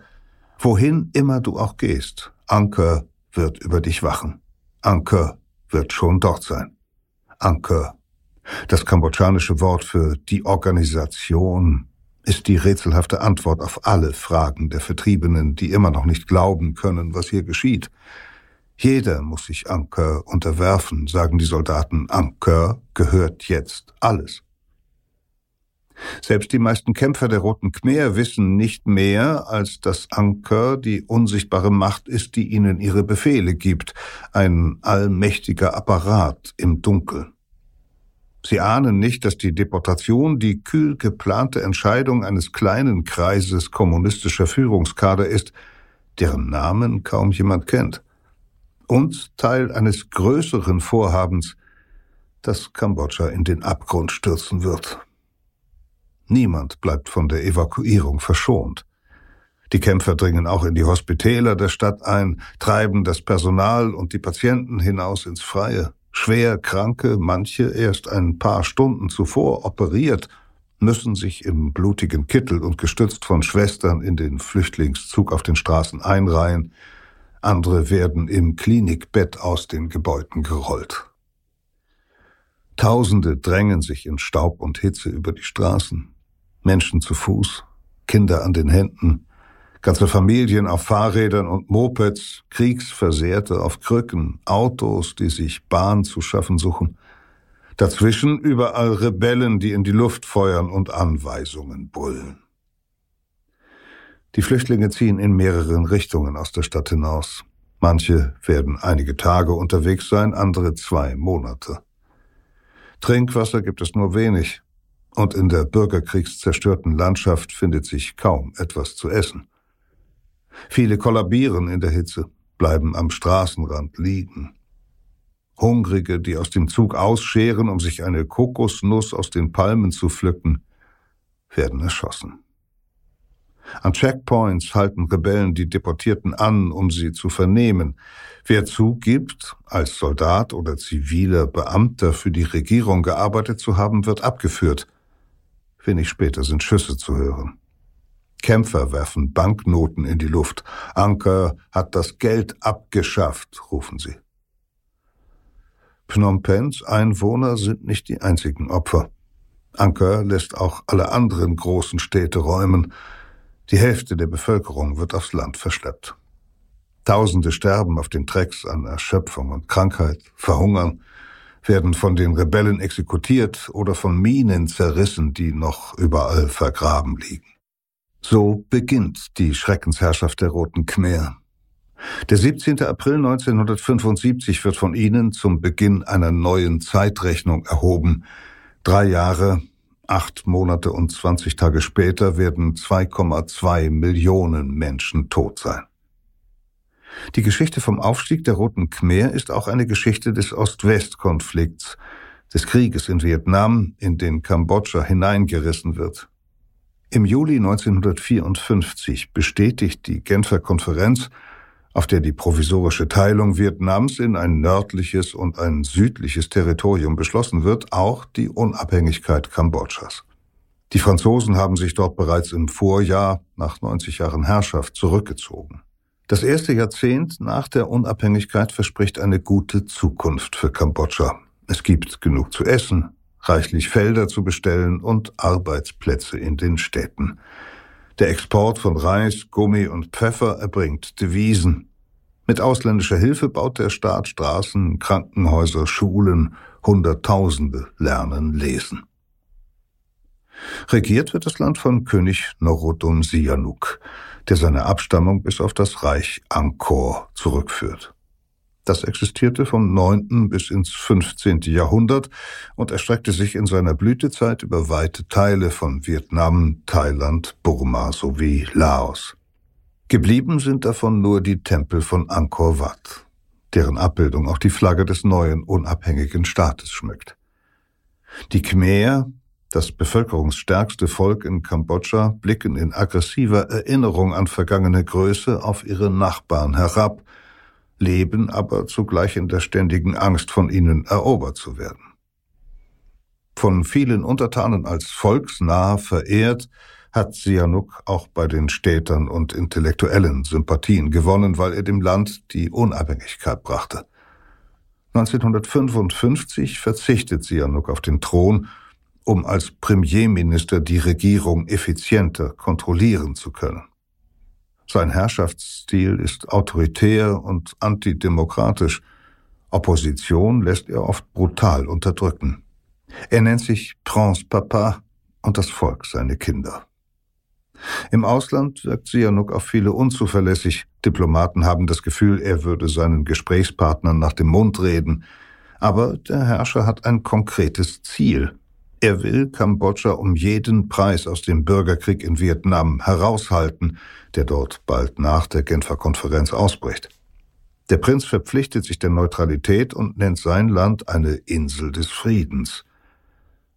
Speaker 2: wohin immer du auch gehst, Anker wird über dich wachen. Anker wird schon dort sein. Anker das kambodschanische Wort für die Organisation ist die rätselhafte Antwort auf alle Fragen der Vertriebenen, die immer noch nicht glauben können, was hier geschieht. Jeder muss sich Anker unterwerfen, sagen die Soldaten. Anker gehört jetzt alles. Selbst die meisten Kämpfer der Roten Khmer wissen nicht mehr, als dass Anker die unsichtbare Macht ist, die ihnen ihre Befehle gibt, ein allmächtiger Apparat im Dunkeln. Sie ahnen nicht, dass die Deportation die kühl geplante Entscheidung eines kleinen Kreises kommunistischer Führungskader ist, deren Namen kaum jemand kennt, und Teil eines größeren Vorhabens, das Kambodscha in den Abgrund stürzen wird. Niemand bleibt von der Evakuierung verschont. Die Kämpfer dringen auch in die Hospitäler der Stadt ein, treiben das Personal und die Patienten hinaus ins Freie. Schwer Kranke, manche erst ein paar Stunden zuvor operiert, müssen sich im blutigen Kittel und gestützt von Schwestern in den Flüchtlingszug auf den Straßen einreihen, andere werden im Klinikbett aus den Gebäuden gerollt. Tausende drängen sich in Staub und Hitze über die Straßen, Menschen zu Fuß, Kinder an den Händen, Ganze Familien auf Fahrrädern und Mopeds, Kriegsversehrte auf Krücken, Autos, die sich Bahn zu schaffen suchen. Dazwischen überall Rebellen, die in die Luft feuern und Anweisungen brüllen. Die Flüchtlinge ziehen in mehreren Richtungen aus der Stadt hinaus. Manche werden einige Tage unterwegs sein, andere zwei Monate. Trinkwasser gibt es nur wenig, und in der bürgerkriegszerstörten Landschaft findet sich kaum etwas zu essen. Viele kollabieren in der Hitze, bleiben am Straßenrand liegen. Hungrige, die aus dem Zug ausscheren, um sich eine Kokosnuss aus den Palmen zu pflücken, werden erschossen. An Checkpoints halten Rebellen die Deportierten an, um sie zu vernehmen. Wer zugibt, als Soldat oder ziviler Beamter für die Regierung gearbeitet zu haben, wird abgeführt. Wenig später sind Schüsse zu hören. Kämpfer werfen Banknoten in die Luft. Anker hat das Geld abgeschafft, rufen sie. Phnom Penhs Einwohner sind nicht die einzigen Opfer. Anker lässt auch alle anderen großen Städte räumen. Die Hälfte der Bevölkerung wird aufs Land verschleppt. Tausende sterben auf den Trecks an Erschöpfung und Krankheit, verhungern, werden von den Rebellen exekutiert oder von Minen zerrissen, die noch überall vergraben liegen. So beginnt die Schreckensherrschaft der Roten Khmer. Der 17. April 1975 wird von ihnen zum Beginn einer neuen Zeitrechnung erhoben. Drei Jahre, acht Monate und 20 Tage später werden 2,2 Millionen Menschen tot sein. Die Geschichte vom Aufstieg der Roten Khmer ist auch eine Geschichte des Ost-West-Konflikts, des Krieges in Vietnam, in den Kambodscha hineingerissen wird. Im Juli 1954 bestätigt die Genfer Konferenz, auf der die provisorische Teilung Vietnams in ein nördliches und ein südliches Territorium beschlossen wird, auch die Unabhängigkeit Kambodschas. Die Franzosen haben sich dort bereits im Vorjahr nach 90 Jahren Herrschaft zurückgezogen. Das erste Jahrzehnt nach der Unabhängigkeit verspricht eine gute Zukunft für Kambodscha. Es gibt genug zu essen, reichlich Felder zu bestellen und Arbeitsplätze in den Städten. Der Export von Reis, Gummi und Pfeffer erbringt Devisen. Mit ausländischer Hilfe baut der Staat Straßen, Krankenhäuser, Schulen, Hunderttausende lernen lesen. Regiert wird das Land von König Norodom Sihanouk der seine Abstammung bis auf das Reich Angkor zurückführt. Das existierte vom 9. bis ins 15. Jahrhundert und erstreckte sich in seiner Blütezeit über weite Teile von Vietnam, Thailand, Burma sowie Laos. Geblieben sind davon nur die Tempel von Angkor Wat, deren Abbildung auch die Flagge des neuen unabhängigen Staates schmückt. Die Khmer, das bevölkerungsstärkste Volk in Kambodscha blicken in aggressiver Erinnerung an vergangene Größe auf ihre Nachbarn herab, leben aber zugleich in der ständigen Angst, von ihnen erobert zu werden. Von vielen Untertanen als volksnah verehrt, hat Sihanouk auch bei den Städtern und Intellektuellen Sympathien gewonnen, weil er dem Land die Unabhängigkeit brachte. 1955 verzichtet Sihanouk auf den Thron um als Premierminister die Regierung effizienter kontrollieren zu können. Sein Herrschaftsstil ist autoritär und antidemokratisch. Opposition lässt er oft brutal unterdrücken. Er nennt sich Prince Papa und das Volk seine Kinder. Im Ausland wirkt Sihanouk auf viele unzuverlässig. Diplomaten haben das Gefühl, er würde seinen Gesprächspartnern nach dem Mund reden. Aber der Herrscher hat ein konkretes Ziel. Er will Kambodscha um jeden Preis aus dem Bürgerkrieg in Vietnam heraushalten, der dort bald nach der Genfer Konferenz ausbricht. Der Prinz verpflichtet sich der Neutralität und nennt sein Land eine Insel des Friedens.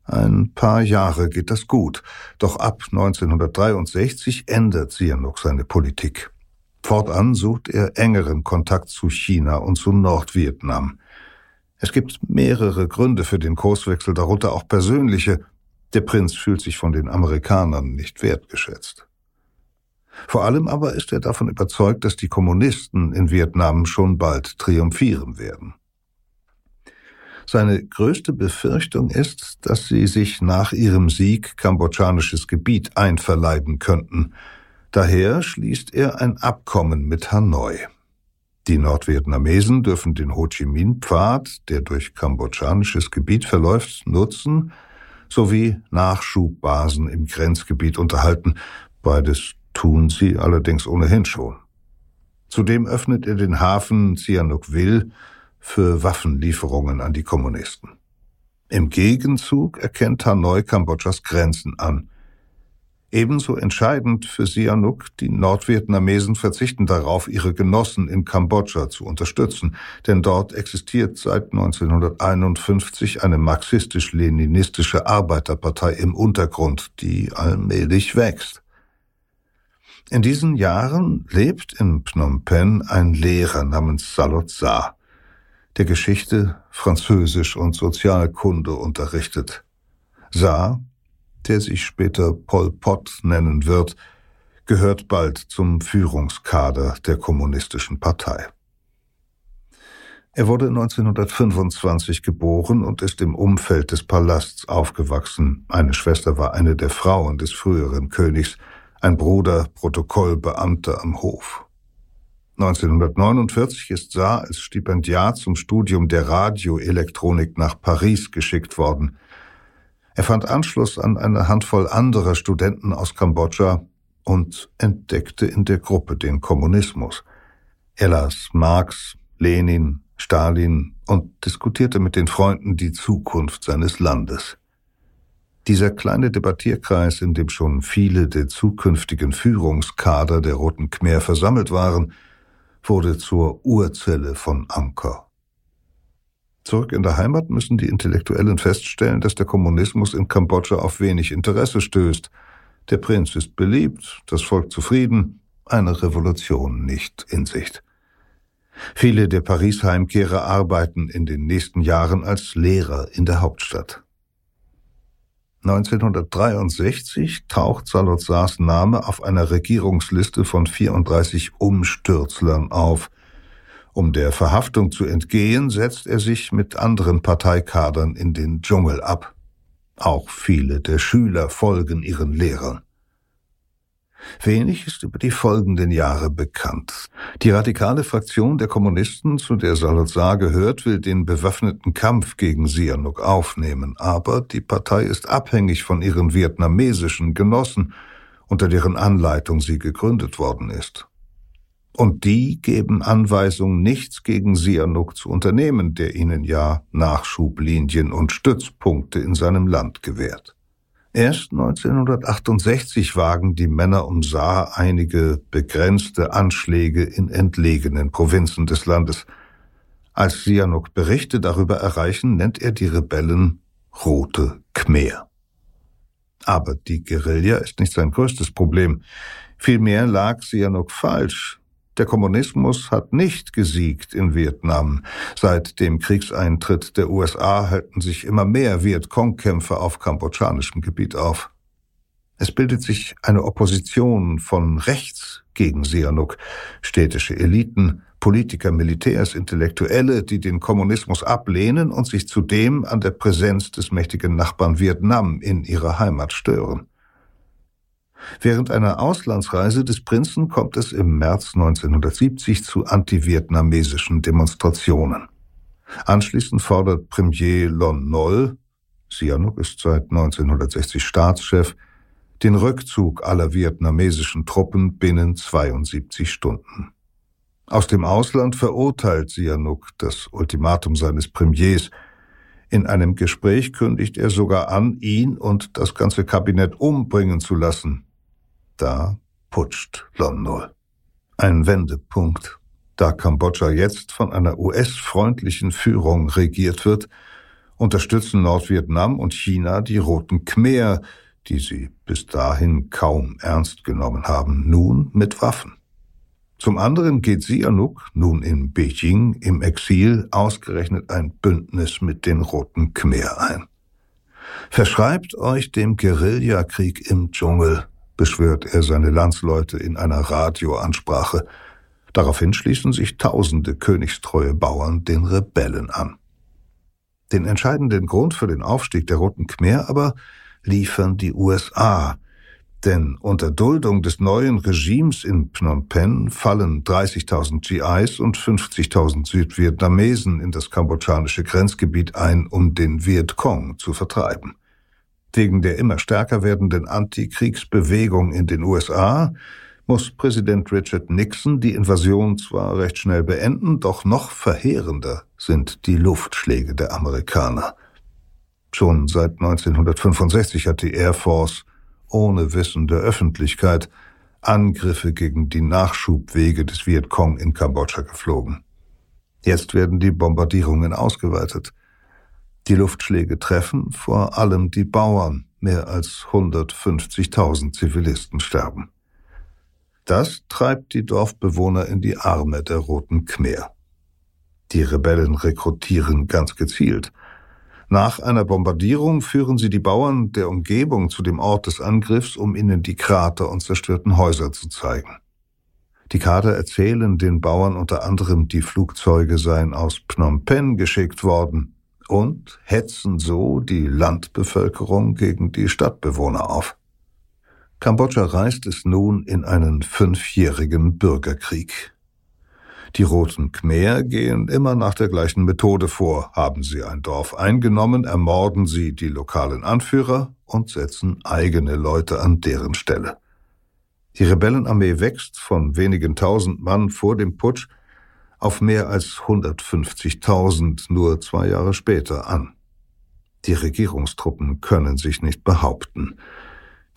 Speaker 2: Ein paar Jahre geht das gut, doch ab 1963 ändert Sihanouk seine Politik. Fortan sucht er engeren Kontakt zu China und zu Nordvietnam. Es gibt mehrere Gründe für den Kurswechsel, darunter auch persönliche. Der Prinz fühlt sich von den Amerikanern nicht wertgeschätzt. Vor allem aber ist er davon überzeugt, dass die Kommunisten in Vietnam schon bald triumphieren werden. Seine größte Befürchtung ist, dass sie sich nach ihrem Sieg kambodschanisches Gebiet einverleiben könnten. Daher schließt er ein Abkommen mit Hanoi. Die Nordvietnamesen dürfen den Ho Chi Minh-Pfad, der durch kambodschanisches Gebiet verläuft, nutzen, sowie Nachschubbasen im Grenzgebiet unterhalten. Beides tun sie allerdings ohnehin schon. Zudem öffnet er den Hafen Sihanoukville für Waffenlieferungen an die Kommunisten. Im Gegenzug erkennt Hanoi Kambodschas Grenzen an. Ebenso entscheidend für Sihanouk, die Nordvietnamesen verzichten darauf, ihre Genossen in Kambodscha zu unterstützen, denn dort existiert seit 1951 eine marxistisch-leninistische Arbeiterpartei im Untergrund, die allmählich wächst. In diesen Jahren lebt in Phnom Penh ein Lehrer namens Salot Sa, der Geschichte, Französisch und Sozialkunde unterrichtet. Sa der sich später Pol Pot nennen wird, gehört bald zum Führungskader der Kommunistischen Partei. Er wurde 1925 geboren und ist im Umfeld des Palasts aufgewachsen. Eine Schwester war eine der Frauen des früheren Königs, ein Bruder Protokollbeamter am Hof. 1949 ist Saar als Stipendiat zum Studium der Radioelektronik nach Paris geschickt worden. Er fand Anschluss an eine Handvoll anderer Studenten aus Kambodscha und entdeckte in der Gruppe den Kommunismus. Er las Marx, Lenin, Stalin und diskutierte mit den Freunden die Zukunft seines Landes. Dieser kleine Debattierkreis, in dem schon viele der zukünftigen Führungskader der Roten Khmer versammelt waren, wurde zur Urzelle von Angkor. Zurück in der Heimat müssen die Intellektuellen feststellen, dass der Kommunismus in Kambodscha auf wenig Interesse stößt. Der Prinz ist beliebt, das Volk zufrieden, eine Revolution nicht in Sicht. Viele der Paris-Heimkehrer arbeiten in den nächsten Jahren als Lehrer in der Hauptstadt. 1963 taucht Salazars Name auf einer Regierungsliste von 34 Umstürzlern auf. Um der Verhaftung zu entgehen, setzt er sich mit anderen Parteikadern in den Dschungel ab. Auch viele der Schüler folgen ihren Lehrern. Wenig ist über die folgenden Jahre bekannt. Die radikale Fraktion der Kommunisten, zu der Salazar gehört, will den bewaffneten Kampf gegen Sihanouk aufnehmen, aber die Partei ist abhängig von ihren vietnamesischen Genossen, unter deren Anleitung sie gegründet worden ist. Und die geben Anweisung, nichts gegen Sihanouk zu unternehmen, der ihnen ja Nachschublinien und Stützpunkte in seinem Land gewährt. Erst 1968 wagen die Männer um Saar einige begrenzte Anschläge in entlegenen Provinzen des Landes. Als Sihanouk Berichte darüber erreichen, nennt er die Rebellen Rote Khmer. Aber die Guerilla ist nicht sein größtes Problem. Vielmehr lag Sihanouk falsch. Der Kommunismus hat nicht gesiegt in Vietnam. Seit dem Kriegseintritt der USA halten sich immer mehr Vietcong-Kämpfer auf kambodschanischem Gebiet auf. Es bildet sich eine Opposition von rechts gegen Sihanouk, städtische Eliten, Politiker, Militärs, Intellektuelle, die den Kommunismus ablehnen und sich zudem an der Präsenz des mächtigen Nachbarn Vietnam in ihrer Heimat stören. Während einer Auslandsreise des Prinzen kommt es im März 1970 zu anti-vietnamesischen Demonstrationen. Anschließend fordert Premier Lon Nol, Sihanouk ist seit 1960 Staatschef, den Rückzug aller vietnamesischen Truppen binnen 72 Stunden. Aus dem Ausland verurteilt Sihanouk das Ultimatum seines Premiers. In einem Gespräch kündigt er sogar an, ihn und das ganze Kabinett umbringen zu lassen, da putscht Lon Ein Wendepunkt. Da Kambodscha jetzt von einer US-freundlichen Führung regiert wird, unterstützen Nordvietnam und China die Roten Khmer, die sie bis dahin kaum ernst genommen haben, nun mit Waffen. Zum anderen geht Sihanouk, nun in Beijing im Exil, ausgerechnet ein Bündnis mit den Roten Khmer ein. Verschreibt euch dem Guerillakrieg im Dschungel, beschwört er seine Landsleute in einer Radioansprache. Daraufhin schließen sich tausende königstreue Bauern den Rebellen an. Den entscheidenden Grund für den Aufstieg der Roten Khmer aber liefern die USA, denn unter Duldung des neuen Regimes in Phnom Penh fallen 30.000 GIs und 50.000 Südvietnamesen in das kambodschanische Grenzgebiet ein, um den Vietcong zu vertreiben. Wegen der immer stärker werdenden Antikriegsbewegung in den USA muss Präsident Richard Nixon die Invasion zwar recht schnell beenden, doch noch verheerender sind die Luftschläge der Amerikaner. Schon seit 1965 hat die Air Force ohne Wissen der Öffentlichkeit Angriffe gegen die Nachschubwege des Vietcong in Kambodscha geflogen. Jetzt werden die Bombardierungen ausgeweitet. Die Luftschläge treffen vor allem die Bauern. Mehr als 150.000 Zivilisten sterben. Das treibt die Dorfbewohner in die Arme der Roten Khmer. Die Rebellen rekrutieren ganz gezielt. Nach einer Bombardierung führen sie die Bauern der Umgebung zu dem Ort des Angriffs, um ihnen die Krater und zerstörten Häuser zu zeigen. Die Kader erzählen den Bauern unter anderem, die Flugzeuge seien aus Phnom Penh geschickt worden, und hetzen so die Landbevölkerung gegen die Stadtbewohner auf. Kambodscha reißt es nun in einen fünfjährigen Bürgerkrieg. Die Roten Khmer gehen immer nach der gleichen Methode vor. Haben sie ein Dorf eingenommen, ermorden sie die lokalen Anführer und setzen eigene Leute an deren Stelle. Die Rebellenarmee wächst von wenigen tausend Mann vor dem Putsch auf mehr als 150.000 nur zwei Jahre später an. Die Regierungstruppen können sich nicht behaupten.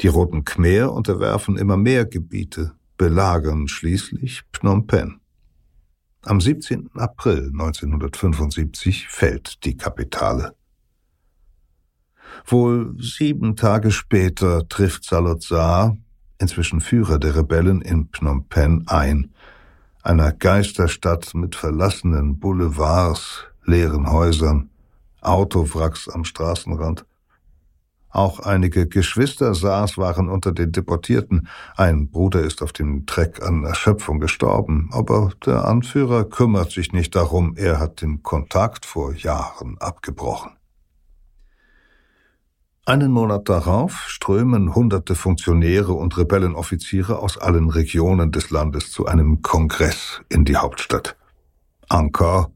Speaker 2: Die Roten Khmer unterwerfen immer mehr Gebiete, belagern schließlich Phnom Penh. Am 17. April 1975 fällt die Kapitale. Wohl sieben Tage später trifft Salazar, inzwischen Führer der Rebellen in Phnom Penh, ein, einer Geisterstadt mit verlassenen Boulevards, leeren Häusern, Autowracks am Straßenrand. Auch einige Geschwister Saas waren unter den Deportierten. Ein Bruder ist auf dem Treck an Erschöpfung gestorben, aber der Anführer kümmert sich nicht darum, er hat den Kontakt vor Jahren abgebrochen. Einen Monat darauf strömen hunderte Funktionäre und Rebellenoffiziere aus allen Regionen des Landes zu einem Kongress in die Hauptstadt. Angkor,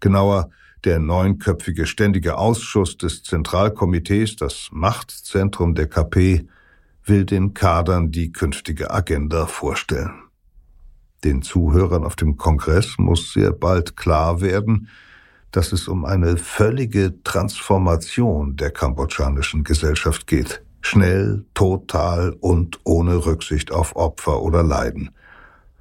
Speaker 2: genauer der neunköpfige Ständige Ausschuss des Zentralkomitees, das Machtzentrum der KP, will den Kadern die künftige Agenda vorstellen. Den Zuhörern auf dem Kongress muss sehr bald klar werden, dass es um eine völlige Transformation der kambodschanischen Gesellschaft geht. Schnell, total und ohne Rücksicht auf Opfer oder Leiden.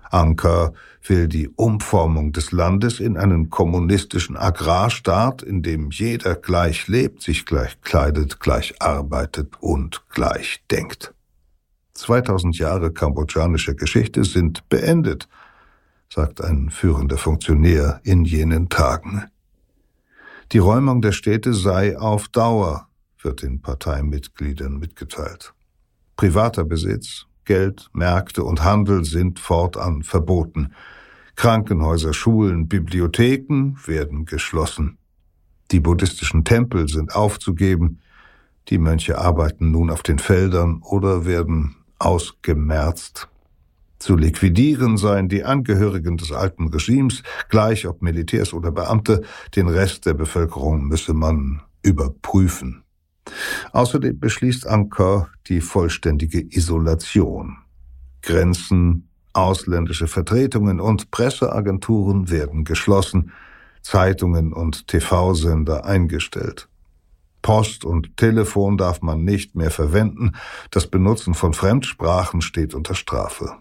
Speaker 2: Anker will die Umformung des Landes in einen kommunistischen Agrarstaat, in dem jeder gleich lebt, sich gleich kleidet, gleich arbeitet und gleich denkt. 2000 Jahre kambodschanische Geschichte sind beendet, sagt ein führender Funktionär in jenen Tagen. Die Räumung der Städte sei auf Dauer, wird den Parteimitgliedern mitgeteilt. Privater Besitz, Geld, Märkte und Handel sind fortan verboten. Krankenhäuser, Schulen, Bibliotheken werden geschlossen. Die buddhistischen Tempel sind aufzugeben. Die Mönche arbeiten nun auf den Feldern oder werden ausgemerzt. Zu liquidieren seien die Angehörigen des alten Regimes, gleich ob Militärs oder Beamte, den Rest der Bevölkerung müsse man überprüfen. Außerdem beschließt Anker die vollständige Isolation. Grenzen, ausländische Vertretungen und Presseagenturen werden geschlossen, Zeitungen und TV-Sender eingestellt. Post und Telefon darf man nicht mehr verwenden, das Benutzen von Fremdsprachen steht unter Strafe.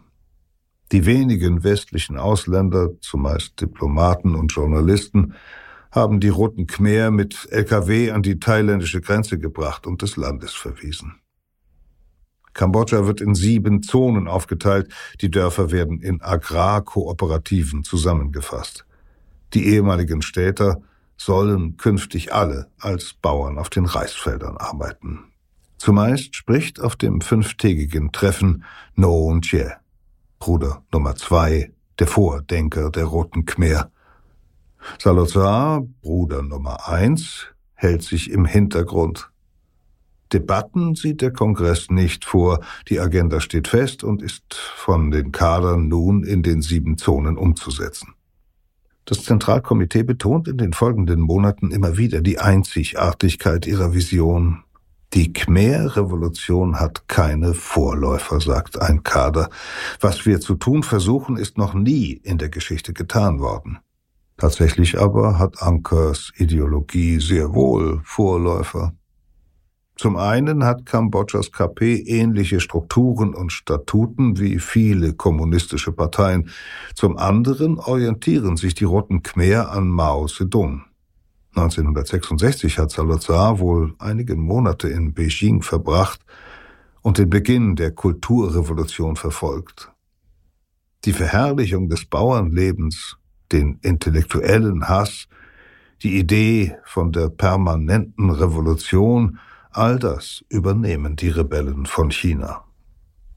Speaker 2: Die wenigen westlichen Ausländer, zumeist Diplomaten und Journalisten, haben die Roten Khmer mit Lkw an die thailändische Grenze gebracht und des Landes verwiesen. Kambodscha wird in sieben Zonen aufgeteilt, die Dörfer werden in Agrarkooperativen zusammengefasst. Die ehemaligen Städter sollen künftig alle als Bauern auf den Reisfeldern arbeiten. Zumeist spricht auf dem fünftägigen Treffen No Chie. Bruder Nummer zwei, der Vordenker der Roten Khmer. Salazar, Bruder Nummer eins, hält sich im Hintergrund. Debatten sieht der Kongress nicht vor, die Agenda steht fest und ist von den Kadern nun in den sieben Zonen umzusetzen. Das Zentralkomitee betont in den folgenden Monaten immer wieder die Einzigartigkeit ihrer Vision, die Khmer-Revolution hat keine Vorläufer, sagt ein Kader. Was wir zu tun versuchen, ist noch nie in der Geschichte getan worden. Tatsächlich aber hat Ankers Ideologie sehr wohl Vorläufer. Zum einen hat Kambodschas KP ähnliche Strukturen und Statuten wie viele kommunistische Parteien. Zum anderen orientieren sich die Roten Khmer an Mao Zedong. 1966 hat Salazar wohl einige Monate in Beijing verbracht und den Beginn der Kulturrevolution verfolgt. Die Verherrlichung des Bauernlebens, den intellektuellen Hass, die Idee von der permanenten Revolution, all das übernehmen die Rebellen von China.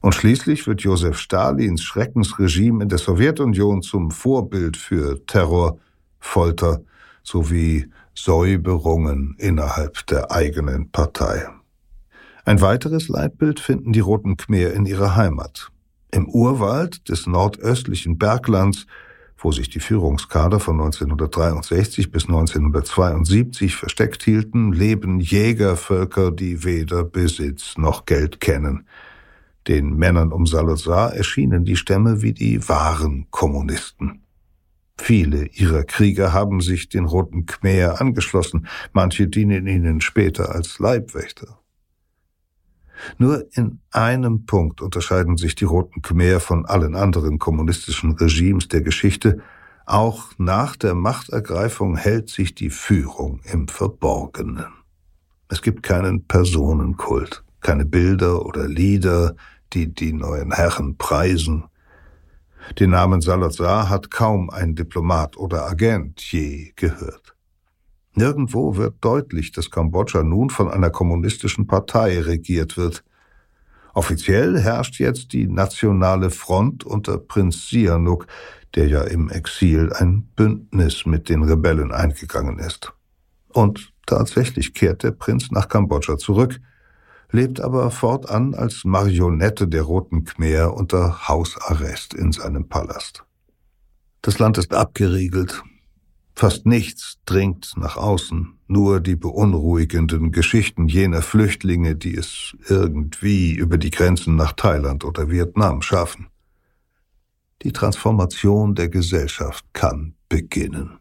Speaker 2: Und schließlich wird Josef Stalins Schreckensregime in der Sowjetunion zum Vorbild für Terror, Folter sowie Säuberungen innerhalb der eigenen Partei. Ein weiteres Leitbild finden die Roten Khmer in ihrer Heimat. Im Urwald des nordöstlichen Berglands, wo sich die Führungskader von 1963 bis 1972 versteckt hielten, leben Jägervölker, die weder Besitz noch Geld kennen. Den Männern um Salazar erschienen die Stämme wie die wahren Kommunisten. Viele ihrer Krieger haben sich den Roten Khmer angeschlossen, manche dienen ihnen später als Leibwächter. Nur in einem Punkt unterscheiden sich die Roten Khmer von allen anderen kommunistischen Regimes der Geschichte. Auch nach der Machtergreifung hält sich die Führung im Verborgenen. Es gibt keinen Personenkult, keine Bilder oder Lieder, die die neuen Herren preisen. Den Namen Salazar hat kaum ein Diplomat oder Agent je gehört. Nirgendwo wird deutlich, dass Kambodscha nun von einer kommunistischen Partei regiert wird. Offiziell herrscht jetzt die Nationale Front unter Prinz Sihanouk, der ja im Exil ein Bündnis mit den Rebellen eingegangen ist. Und tatsächlich kehrt der Prinz nach Kambodscha zurück, lebt aber fortan als Marionette der Roten Khmer unter Hausarrest in seinem Palast. Das Land ist abgeriegelt. Fast nichts dringt nach außen, nur die beunruhigenden Geschichten jener Flüchtlinge, die es irgendwie über die Grenzen nach Thailand oder Vietnam schaffen. Die Transformation der Gesellschaft kann beginnen.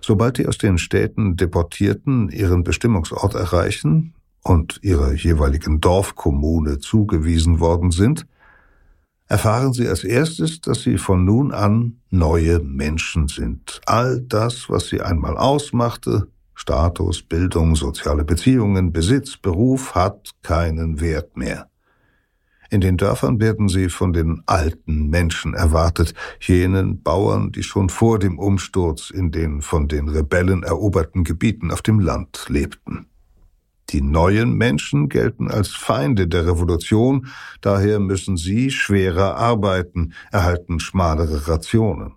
Speaker 2: Sobald die aus den Städten Deportierten ihren Bestimmungsort erreichen und ihrer jeweiligen Dorfkommune zugewiesen worden sind, erfahren sie als erstes, dass sie von nun an neue Menschen sind. All das, was sie einmal ausmachte, Status, Bildung, soziale Beziehungen, Besitz, Beruf, hat keinen Wert mehr. In den Dörfern werden sie von den alten Menschen erwartet, jenen Bauern, die schon vor dem Umsturz in den von den Rebellen eroberten Gebieten auf dem Land lebten. Die neuen Menschen gelten als Feinde der Revolution, daher müssen sie schwerer arbeiten, erhalten schmalere Rationen.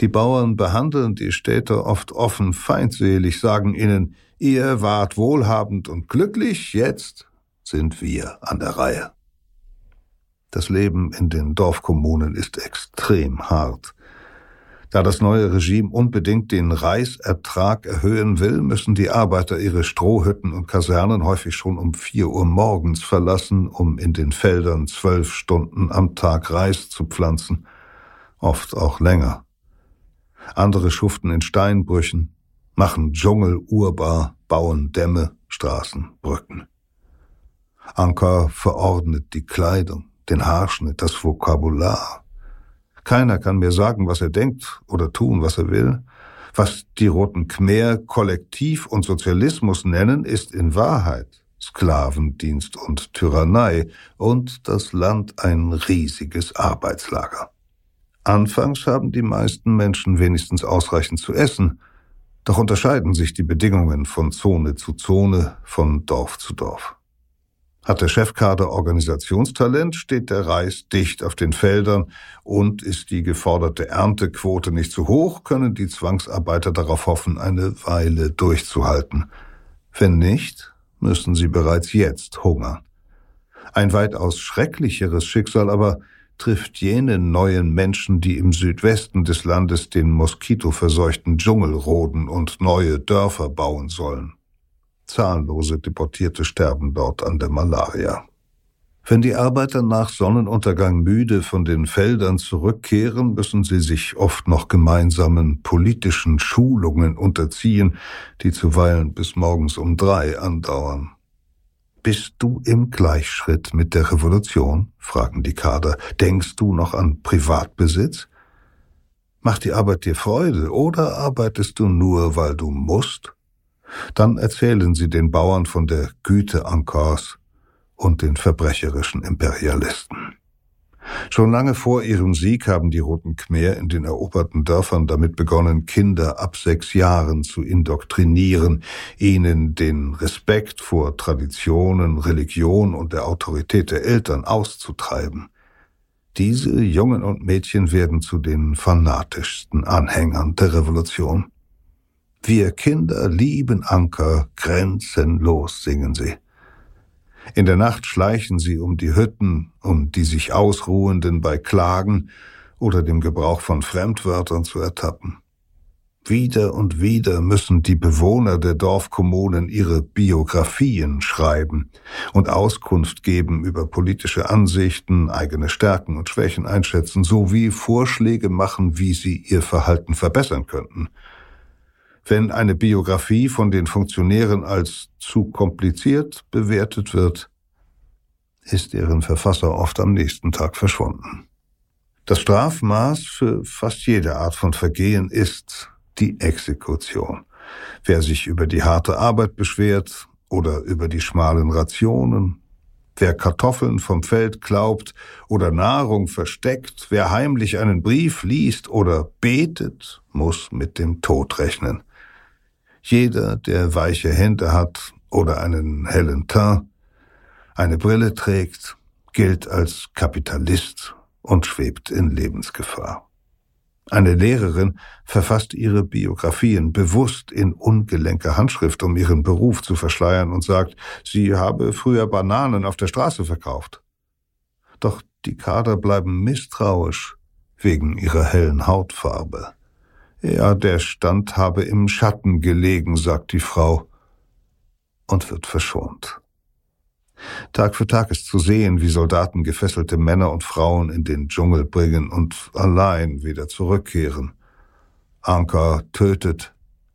Speaker 2: Die Bauern behandeln die Städter oft offen feindselig, sagen ihnen, ihr wart wohlhabend und glücklich, jetzt sind wir an der Reihe. Das Leben in den Dorfkommunen ist extrem hart. Da das neue Regime unbedingt den Reisertrag erhöhen will, müssen die Arbeiter ihre Strohhütten und Kasernen häufig schon um vier Uhr morgens verlassen, um in den Feldern zwölf Stunden am Tag Reis zu pflanzen, oft auch länger. Andere schuften in Steinbrüchen, machen Dschungel urbar, bauen Dämme, Straßen, Brücken. Anker verordnet die Kleidung, den Haarschnitt, das Vokabular. Keiner kann mir sagen, was er denkt oder tun, was er will. Was die Roten Khmer Kollektiv und Sozialismus nennen, ist in Wahrheit Sklavendienst und Tyrannei und das Land ein riesiges Arbeitslager. Anfangs haben die meisten Menschen wenigstens ausreichend zu essen, doch unterscheiden sich die Bedingungen von Zone zu Zone, von Dorf zu Dorf. Hat der Chefkader Organisationstalent, steht der Reis dicht auf den Feldern und ist die geforderte Erntequote nicht zu hoch, können die Zwangsarbeiter darauf hoffen, eine Weile durchzuhalten. Wenn nicht, müssen sie bereits jetzt hungern. Ein weitaus schrecklicheres Schicksal aber trifft jene neuen Menschen, die im Südwesten des Landes den moskitoverseuchten Dschungel roden und neue Dörfer bauen sollen. Zahllose Deportierte sterben dort an der Malaria. Wenn die Arbeiter nach Sonnenuntergang müde von den Feldern zurückkehren, müssen sie sich oft noch gemeinsamen politischen Schulungen unterziehen, die zuweilen bis morgens um drei andauern. Bist du im Gleichschritt mit der Revolution? fragen die Kader. Denkst du noch an Privatbesitz? Macht die Arbeit dir Freude oder arbeitest du nur, weil du musst? Dann erzählen sie den Bauern von der Güte Ankars und den verbrecherischen Imperialisten. Schon lange vor ihrem Sieg haben die Roten Khmer in den eroberten Dörfern damit begonnen, Kinder ab sechs Jahren zu indoktrinieren, ihnen den Respekt vor Traditionen, Religion und der Autorität der Eltern auszutreiben. Diese Jungen und Mädchen werden zu den fanatischsten Anhängern der Revolution. Wir Kinder lieben Anker grenzenlos, singen sie. In der Nacht schleichen sie um die Hütten, um die sich Ausruhenden bei Klagen oder dem Gebrauch von Fremdwörtern zu ertappen. Wieder und wieder müssen die Bewohner der Dorfkommunen ihre Biografien schreiben und Auskunft geben über politische Ansichten, eigene Stärken und Schwächen einschätzen, sowie Vorschläge machen, wie sie ihr Verhalten verbessern könnten – wenn eine Biografie von den Funktionären als zu kompliziert bewertet wird, ist deren Verfasser oft am nächsten Tag verschwunden. Das Strafmaß für fast jede Art von Vergehen ist die Exekution. Wer sich über die harte Arbeit beschwert oder über die schmalen Rationen, wer Kartoffeln vom Feld glaubt oder Nahrung versteckt, wer heimlich einen Brief liest oder betet, muss mit dem Tod rechnen. Jeder, der weiche Hände hat oder einen hellen Teint, eine Brille trägt, gilt als Kapitalist und schwebt in Lebensgefahr. Eine Lehrerin verfasst ihre Biografien bewusst in ungelenker Handschrift, um ihren Beruf zu verschleiern und sagt, sie habe früher Bananen auf der Straße verkauft. Doch die Kader bleiben misstrauisch wegen ihrer hellen Hautfarbe. Ja, der Stand habe im Schatten gelegen, sagt die Frau, und wird verschont. Tag für Tag ist zu sehen, wie Soldaten gefesselte Männer und Frauen in den Dschungel bringen und allein wieder zurückkehren. Anka tötet,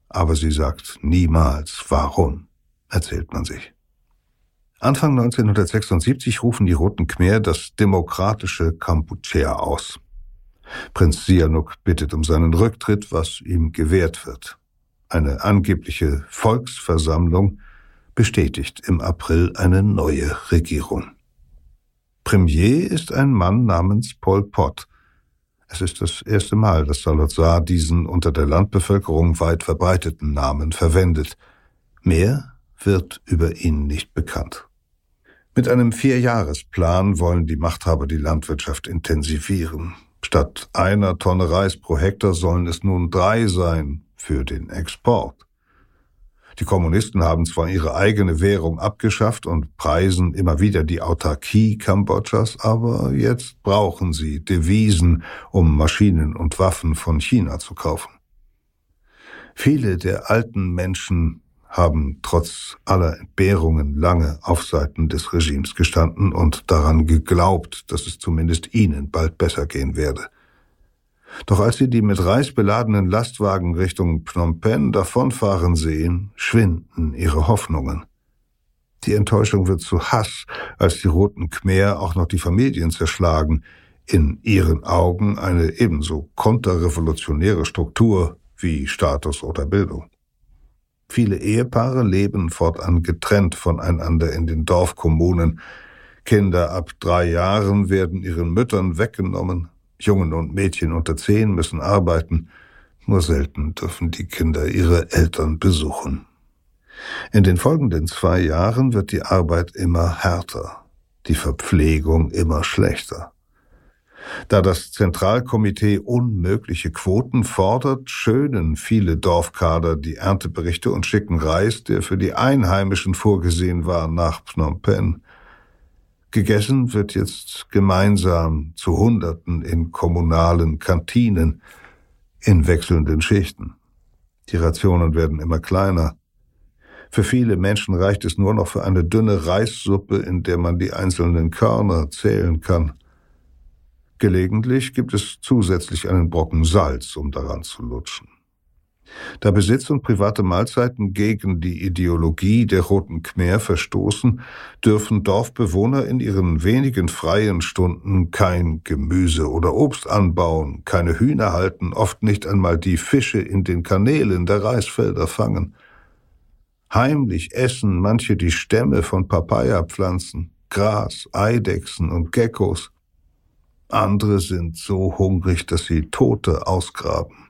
Speaker 2: aber sie sagt niemals warum, erzählt man sich. Anfang 1976 rufen die Roten Khmer das demokratische Kampuchea aus. Prinz Sihanouk bittet um seinen Rücktritt, was ihm gewährt wird. Eine angebliche Volksversammlung bestätigt im April eine neue Regierung. Premier ist ein Mann namens Pol Pot. Es ist das erste Mal, dass Salazar diesen unter der Landbevölkerung weit verbreiteten Namen verwendet. Mehr wird über ihn nicht bekannt. Mit einem Vierjahresplan wollen die Machthaber die Landwirtschaft intensivieren. Statt einer Tonne Reis pro Hektar sollen es nun drei sein für den Export. Die Kommunisten haben zwar ihre eigene Währung abgeschafft und preisen immer wieder die Autarkie Kambodschas, aber jetzt brauchen sie Devisen, um Maschinen und Waffen von China zu kaufen. Viele der alten Menschen haben trotz aller Entbehrungen lange auf Seiten des Regimes gestanden und daran geglaubt, dass es zumindest ihnen bald besser gehen werde. Doch als sie die mit Reis beladenen Lastwagen Richtung Phnom Penh davonfahren sehen, schwinden ihre Hoffnungen. Die Enttäuschung wird zu Hass, als die Roten Khmer auch noch die Familien zerschlagen, in ihren Augen eine ebenso konterrevolutionäre Struktur wie Status oder Bildung. Viele Ehepaare leben fortan getrennt voneinander in den Dorfkommunen. Kinder ab drei Jahren werden ihren Müttern weggenommen, Jungen und Mädchen unter zehn müssen arbeiten, nur selten dürfen die Kinder ihre Eltern besuchen. In den folgenden zwei Jahren wird die Arbeit immer härter, die Verpflegung immer schlechter. Da das Zentralkomitee unmögliche Quoten fordert, schönen viele Dorfkader die Ernteberichte und schicken Reis, der für die Einheimischen vorgesehen war, nach Phnom Penh. Gegessen wird jetzt gemeinsam zu Hunderten in kommunalen Kantinen in wechselnden Schichten. Die Rationen werden immer kleiner. Für viele Menschen reicht es nur noch für eine dünne Reissuppe, in der man die einzelnen Körner zählen kann. Gelegentlich gibt es zusätzlich einen Brocken Salz, um daran zu lutschen. Da Besitz und private Mahlzeiten gegen die Ideologie der Roten Khmer verstoßen, dürfen Dorfbewohner in ihren wenigen freien Stunden kein Gemüse oder Obst anbauen, keine Hühner halten, oft nicht einmal die Fische in den Kanälen der Reisfelder fangen. Heimlich essen manche die Stämme von Papaya-Pflanzen, Gras, Eidechsen und Geckos. Andere sind so hungrig, dass sie Tote ausgraben.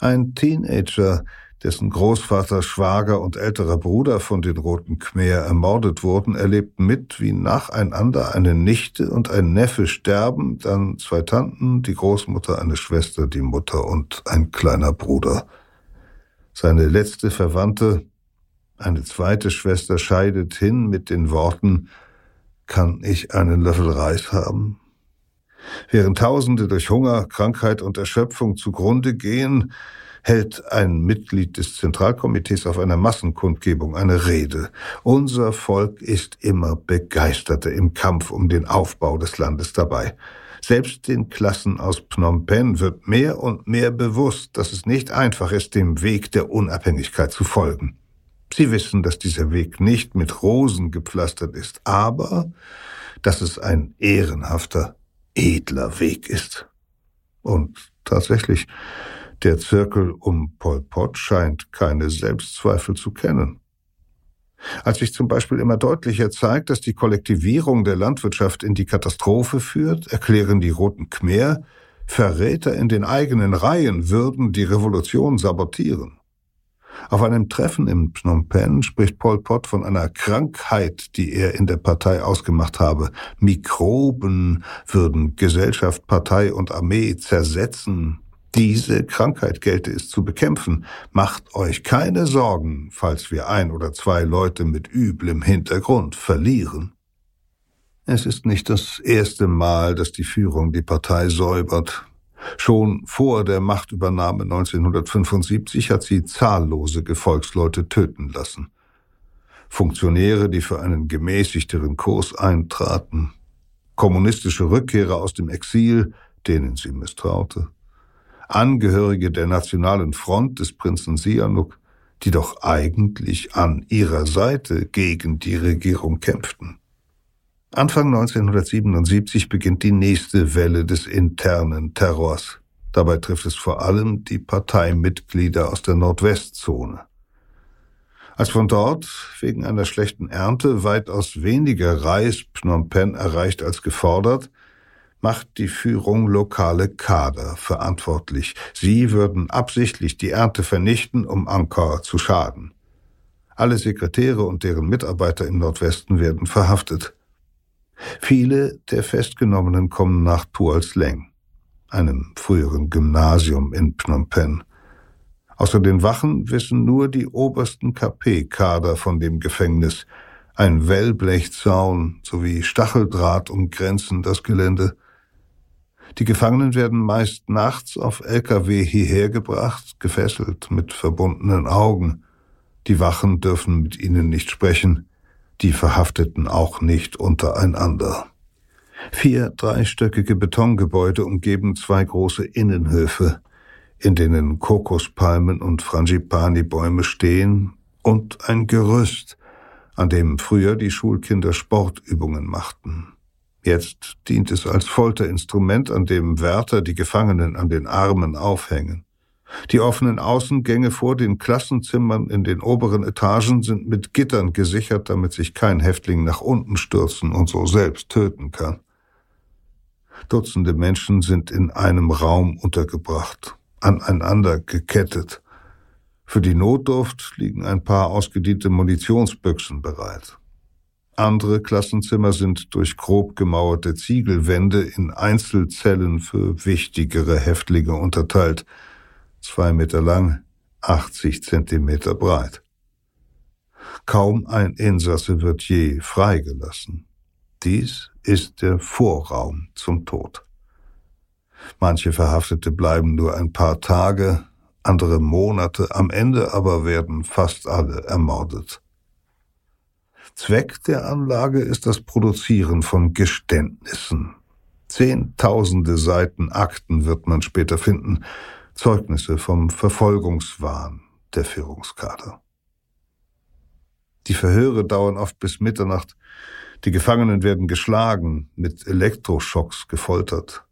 Speaker 2: Ein Teenager, dessen Großvater, Schwager und älterer Bruder von den Roten Khmer ermordet wurden, erlebt mit, wie nacheinander eine Nichte und ein Neffe sterben, dann zwei Tanten, die Großmutter, eine Schwester, die Mutter und ein kleiner Bruder. Seine letzte Verwandte, eine zweite Schwester, scheidet hin mit den Worten Kann ich einen Löffel Reis haben? Während Tausende durch Hunger, Krankheit und Erschöpfung zugrunde gehen, hält ein Mitglied des Zentralkomitees auf einer Massenkundgebung eine Rede. Unser Volk ist immer begeisterter im Kampf um den Aufbau des Landes dabei. Selbst den Klassen aus Phnom Penh wird mehr und mehr bewusst, dass es nicht einfach ist, dem Weg der Unabhängigkeit zu folgen. Sie wissen, dass dieser Weg nicht mit Rosen gepflastert ist, aber dass es ein ehrenhafter edler Weg ist. Und tatsächlich, der Zirkel um Pol Pot scheint keine Selbstzweifel zu kennen. Als sich zum Beispiel immer deutlicher zeigt, dass die Kollektivierung der Landwirtschaft in die Katastrophe führt, erklären die Roten Khmer, Verräter in den eigenen Reihen würden die Revolution sabotieren. Auf einem Treffen in Phnom Penh spricht Pol Pot von einer Krankheit, die er in der Partei ausgemacht habe. Mikroben würden Gesellschaft, Partei und Armee zersetzen. Diese Krankheit gelte es zu bekämpfen. Macht euch keine Sorgen, falls wir ein oder zwei Leute mit üblem Hintergrund verlieren. Es ist nicht das erste Mal, dass die Führung die Partei säubert. Schon vor der Machtübernahme 1975 hat sie zahllose Gefolgsleute töten lassen. Funktionäre, die für einen gemäßigteren Kurs eintraten, kommunistische Rückkehrer aus dem Exil, denen sie misstraute, Angehörige der Nationalen Front des Prinzen Sihanouk, die doch eigentlich an ihrer Seite gegen die Regierung kämpften. Anfang 1977 beginnt die nächste Welle des internen Terrors. Dabei trifft es vor allem die Parteimitglieder aus der Nordwestzone. Als von dort wegen einer schlechten Ernte weitaus weniger Reis Phnom Penh erreicht als gefordert, macht die Führung lokale Kader verantwortlich. Sie würden absichtlich die Ernte vernichten, um Angkor zu schaden. Alle Sekretäre und deren Mitarbeiter im Nordwesten werden verhaftet. Viele der Festgenommenen kommen nach Tuals Leng, einem früheren Gymnasium in Phnom Penh. Außer den Wachen wissen nur die obersten KP-Kader von dem Gefängnis. Ein Wellblechzaun sowie Stacheldraht umgrenzen das Gelände. Die Gefangenen werden meist nachts auf Lkw hierher gebracht, gefesselt mit verbundenen Augen. Die Wachen dürfen mit ihnen nicht sprechen die Verhafteten auch nicht untereinander. Vier dreistöckige Betongebäude umgeben zwei große Innenhöfe, in denen Kokospalmen und Frangipani-Bäume stehen, und ein Gerüst, an dem früher die Schulkinder Sportübungen machten. Jetzt dient es als Folterinstrument, an dem Wärter die Gefangenen an den Armen aufhängen. Die offenen Außengänge vor den Klassenzimmern in den oberen Etagen sind mit Gittern gesichert, damit sich kein Häftling nach unten stürzen und so selbst töten kann. Dutzende Menschen sind in einem Raum untergebracht, aneinander gekettet. Für die Notdurft liegen ein paar ausgediente Munitionsbüchsen bereit. Andere Klassenzimmer sind durch grob gemauerte Ziegelwände in Einzelzellen für wichtigere Häftlinge unterteilt – zwei Meter lang, 80 Zentimeter breit. Kaum ein Insasse wird je freigelassen. Dies ist der Vorraum zum Tod. Manche Verhaftete bleiben nur ein paar Tage, andere Monate, am Ende aber werden fast alle ermordet. Zweck der Anlage ist das Produzieren von Geständnissen. Zehntausende Seiten Akten wird man später finden, Zeugnisse vom Verfolgungswahn der Führungskader. Die Verhöre dauern oft bis Mitternacht. Die Gefangenen werden geschlagen, mit Elektroschocks gefoltert.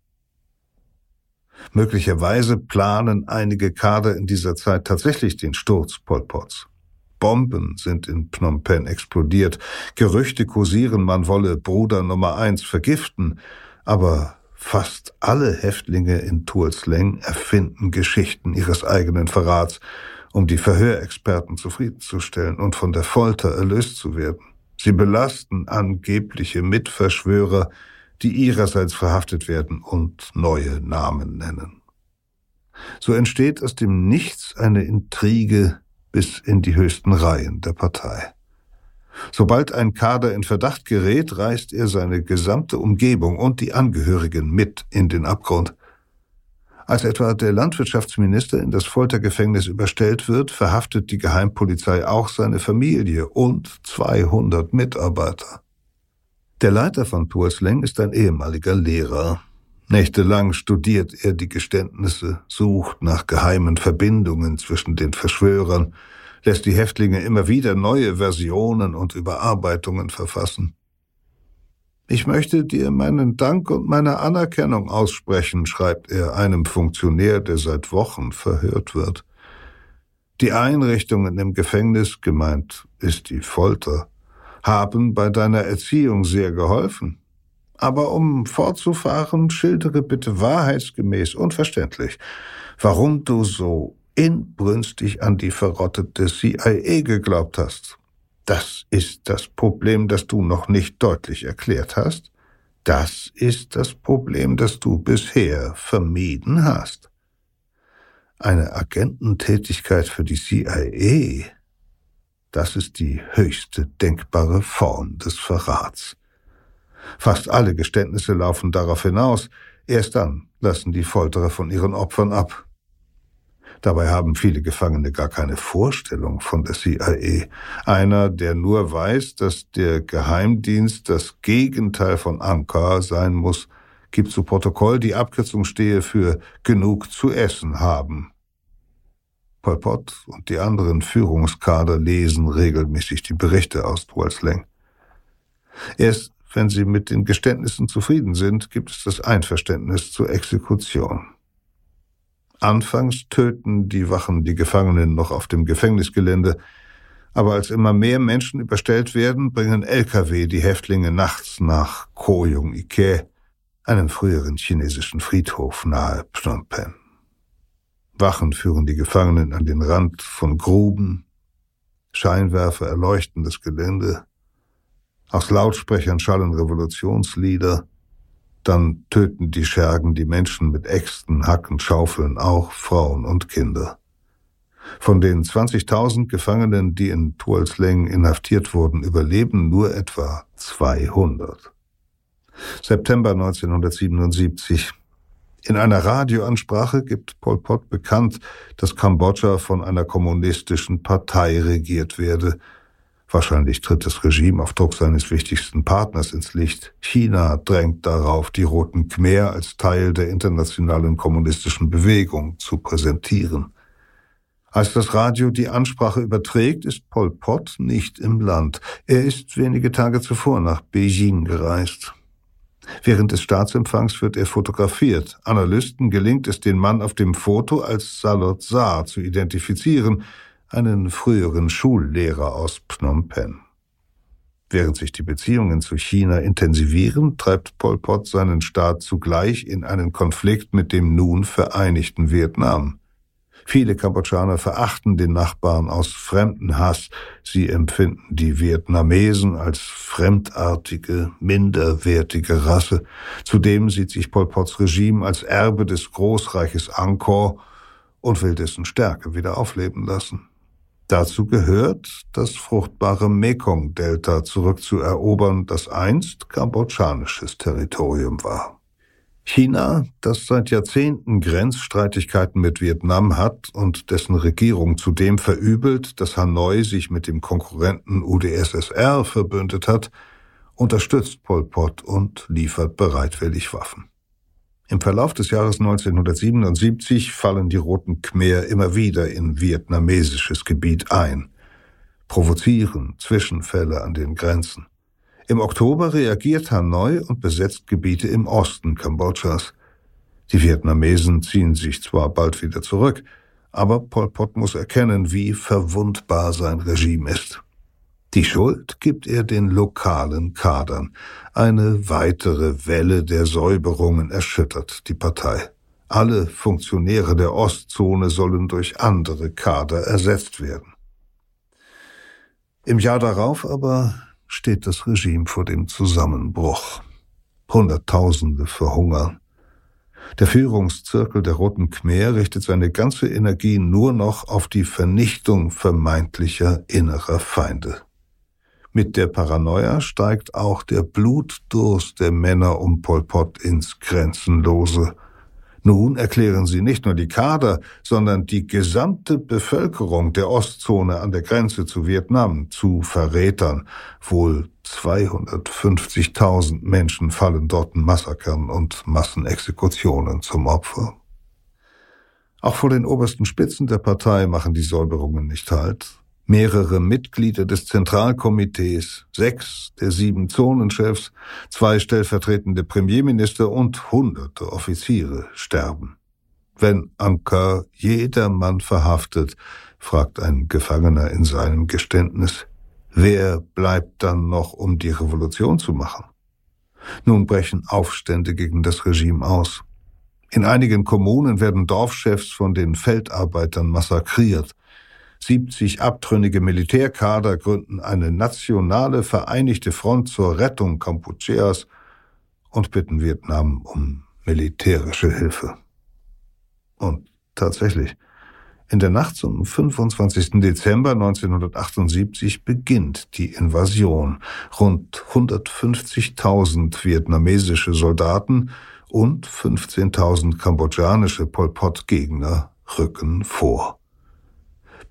Speaker 2: Möglicherweise planen einige Kader in dieser Zeit tatsächlich den Sturz Pol Pots. Bomben sind in Phnom Penh explodiert. Gerüchte kursieren, man wolle Bruder Nummer eins vergiften. Aber Fast alle Häftlinge in Tuolsleng erfinden Geschichten ihres eigenen Verrats, um die Verhörexperten zufriedenzustellen und von der Folter erlöst zu werden. Sie belasten angebliche Mitverschwörer, die ihrerseits verhaftet werden und neue Namen nennen. So entsteht aus dem Nichts eine Intrige bis in die höchsten Reihen der Partei. Sobald ein Kader in Verdacht gerät, reißt er seine gesamte Umgebung und die Angehörigen mit in den Abgrund. Als etwa der Landwirtschaftsminister in das Foltergefängnis überstellt wird, verhaftet die Geheimpolizei auch seine Familie und 200 Mitarbeiter. Der Leiter von Tuasleng ist ein ehemaliger Lehrer. Nächtelang studiert er die Geständnisse, sucht nach geheimen Verbindungen zwischen den Verschwörern, lässt die Häftlinge immer wieder neue Versionen und Überarbeitungen verfassen. Ich möchte dir meinen Dank und meine Anerkennung aussprechen, schreibt er einem Funktionär, der seit Wochen verhört wird. Die Einrichtungen im Gefängnis, gemeint ist die Folter, haben bei deiner Erziehung sehr geholfen. Aber um fortzufahren, schildere bitte wahrheitsgemäß und verständlich, warum du so inbrünstig an die verrottete CIA geglaubt hast. Das ist das Problem, das du noch nicht deutlich erklärt hast. Das ist das Problem, das du bisher vermieden hast. Eine Agententätigkeit für die CIA, das ist die höchste denkbare Form des Verrats. Fast alle Geständnisse laufen darauf hinaus, erst dann lassen die Folterer von ihren Opfern ab. Dabei haben viele Gefangene gar keine Vorstellung von der CIA. Einer, der nur weiß, dass der Geheimdienst das Gegenteil von Ankar sein muss, gibt zu Protokoll, die Abkürzung stehe für genug zu essen haben. Pol Pot und die anderen Führungskader lesen regelmäßig die Berichte aus Tuolsleng. Erst wenn sie mit den Geständnissen zufrieden sind, gibt es das Einverständnis zur Exekution. Anfangs töten die Wachen die Gefangenen noch auf dem Gefängnisgelände, aber als immer mehr Menschen überstellt werden, bringen Lkw die Häftlinge nachts nach Koyung Ike, einen früheren chinesischen Friedhof nahe Phnom Penh. Wachen führen die Gefangenen an den Rand von Gruben, Scheinwerfer erleuchten das Gelände, aus Lautsprechern schallen Revolutionslieder, dann töten die Schergen die Menschen mit Äxten, Hacken, Schaufeln, auch Frauen und Kinder. Von den 20.000 Gefangenen, die in Tuolsleng inhaftiert wurden, überleben nur etwa 200. September 1977. In einer Radioansprache gibt Pol Pot bekannt, dass Kambodscha von einer kommunistischen Partei regiert werde, Wahrscheinlich tritt das Regime auf Druck seines wichtigsten Partners ins Licht. China drängt darauf, die Roten Khmer als Teil der internationalen kommunistischen Bewegung zu präsentieren. Als das Radio die Ansprache überträgt, ist Pol Pot nicht im Land. Er ist wenige Tage zuvor nach Beijing gereist. Während des Staatsempfangs wird er fotografiert. Analysten gelingt es, den Mann auf dem Foto als Salot Saar zu identifizieren, einen früheren Schullehrer aus Phnom Penh. Während sich die Beziehungen zu China intensivieren, treibt Pol Pot seinen Staat zugleich in einen Konflikt mit dem nun vereinigten Vietnam. Viele Kambodschaner verachten den Nachbarn aus Fremdenhass. Sie empfinden die Vietnamesen als fremdartige, minderwertige Rasse. Zudem sieht sich Pol Pots Regime als Erbe des Großreiches Angkor und will dessen Stärke wieder aufleben lassen. Dazu gehört, das fruchtbare Mekong-Delta zurückzuerobern, das einst kambodschanisches Territorium war. China, das seit Jahrzehnten Grenzstreitigkeiten mit Vietnam hat und dessen Regierung zudem verübelt, dass Hanoi sich mit dem Konkurrenten UdSSR verbündet hat, unterstützt Pol Pot und liefert bereitwillig Waffen. Im Verlauf des Jahres 1977 fallen die Roten Khmer immer wieder in vietnamesisches Gebiet ein, provozieren Zwischenfälle an den Grenzen. Im Oktober reagiert Hanoi und besetzt Gebiete im Osten Kambodschas. Die Vietnamesen ziehen sich zwar bald wieder zurück, aber Pol Pot muss erkennen, wie verwundbar sein Regime ist. Die Schuld gibt er den lokalen Kadern. Eine weitere Welle der Säuberungen erschüttert die Partei. Alle Funktionäre der Ostzone sollen durch andere Kader ersetzt werden. Im Jahr darauf aber steht das Regime vor dem Zusammenbruch. Hunderttausende verhungern. Der Führungszirkel der Roten Khmer richtet seine ganze Energie nur noch auf die Vernichtung vermeintlicher innerer Feinde. Mit der Paranoia steigt auch der Blutdurst der Männer um Pol Pot ins Grenzenlose. Nun erklären sie nicht nur die Kader, sondern die gesamte Bevölkerung der Ostzone an der Grenze zu Vietnam zu Verrätern. Wohl 250.000 Menschen fallen dort Massakern und Massenexekutionen zum Opfer. Auch vor den obersten Spitzen der Partei machen die Säuberungen nicht halt. Mehrere Mitglieder des Zentralkomitees, sechs der sieben Zonenchefs, zwei stellvertretende Premierminister und hunderte Offiziere sterben. Wenn Ankar jedermann verhaftet, fragt ein Gefangener in seinem Geständnis, wer bleibt dann noch, um die Revolution zu machen? Nun brechen Aufstände gegen das Regime aus. In einigen Kommunen werden Dorfchefs von den Feldarbeitern massakriert. 70 abtrünnige Militärkader gründen eine nationale vereinigte Front zur Rettung Kampucheas und bitten Vietnam um militärische Hilfe. Und tatsächlich, in der Nacht zum 25. Dezember 1978 beginnt die Invasion. Rund 150.000 vietnamesische Soldaten und 15.000 kambodschanische Pol Pot-Gegner rücken vor.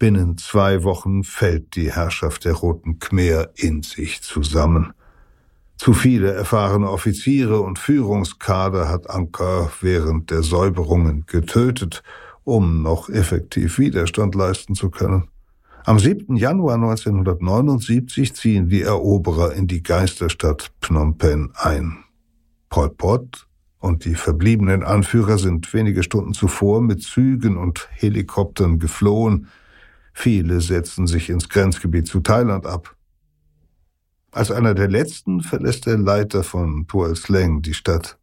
Speaker 2: Binnen zwei Wochen fällt die Herrschaft der Roten Khmer in sich zusammen. Zu viele erfahrene Offiziere und Führungskader hat Anker während der Säuberungen getötet, um noch effektiv Widerstand leisten zu können. Am 7. Januar 1979 ziehen die Eroberer in die Geisterstadt Phnom Penh ein. Pol Pot und die verbliebenen Anführer sind wenige Stunden zuvor mit Zügen und Helikoptern geflohen, Viele setzen sich ins Grenzgebiet zu Thailand ab. Als einer der letzten verlässt der Leiter von Tuol Sleng die Stadt.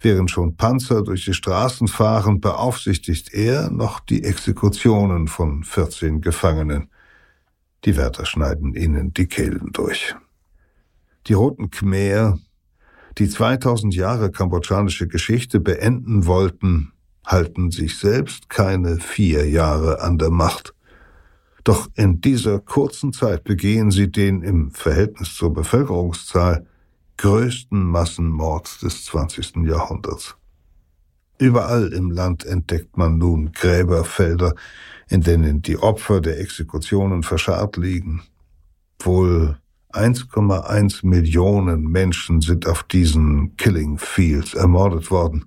Speaker 2: Während schon Panzer durch die Straßen fahren, beaufsichtigt er noch die Exekutionen von 14 Gefangenen. Die Wärter schneiden ihnen die Kehlen durch. Die Roten Khmer, die 2000 Jahre kambodschanische Geschichte beenden wollten, halten sich selbst keine vier Jahre an der Macht. Doch in dieser kurzen Zeit begehen sie den im Verhältnis zur Bevölkerungszahl größten Massenmord des 20. Jahrhunderts. Überall im Land entdeckt man nun Gräberfelder, in denen die Opfer der Exekutionen verscharrt liegen. Wohl 1,1 Millionen Menschen sind auf diesen Killing Fields ermordet worden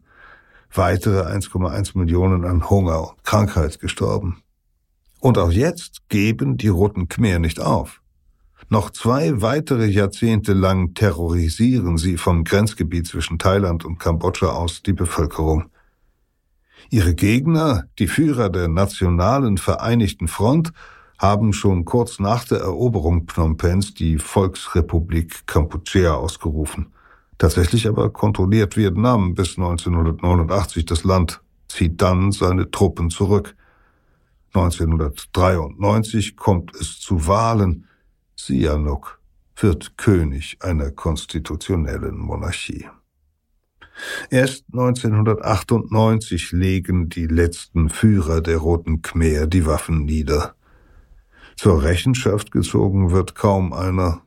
Speaker 2: weitere 1,1 Millionen an Hunger und Krankheit gestorben. Und auch jetzt geben die Roten Khmer nicht auf. Noch zwei weitere Jahrzehnte lang terrorisieren sie vom Grenzgebiet zwischen Thailand und Kambodscha aus die Bevölkerung. Ihre Gegner, die Führer der Nationalen Vereinigten Front, haben schon kurz nach der Eroberung Phnom Penhs die Volksrepublik Kampuchea ausgerufen. Tatsächlich aber kontrolliert Vietnam bis 1989 das Land, zieht dann seine Truppen zurück. 1993 kommt es zu Wahlen. Sihanouk wird König einer konstitutionellen Monarchie. Erst 1998 legen die letzten Führer der Roten Khmer die Waffen nieder. Zur Rechenschaft gezogen wird kaum einer,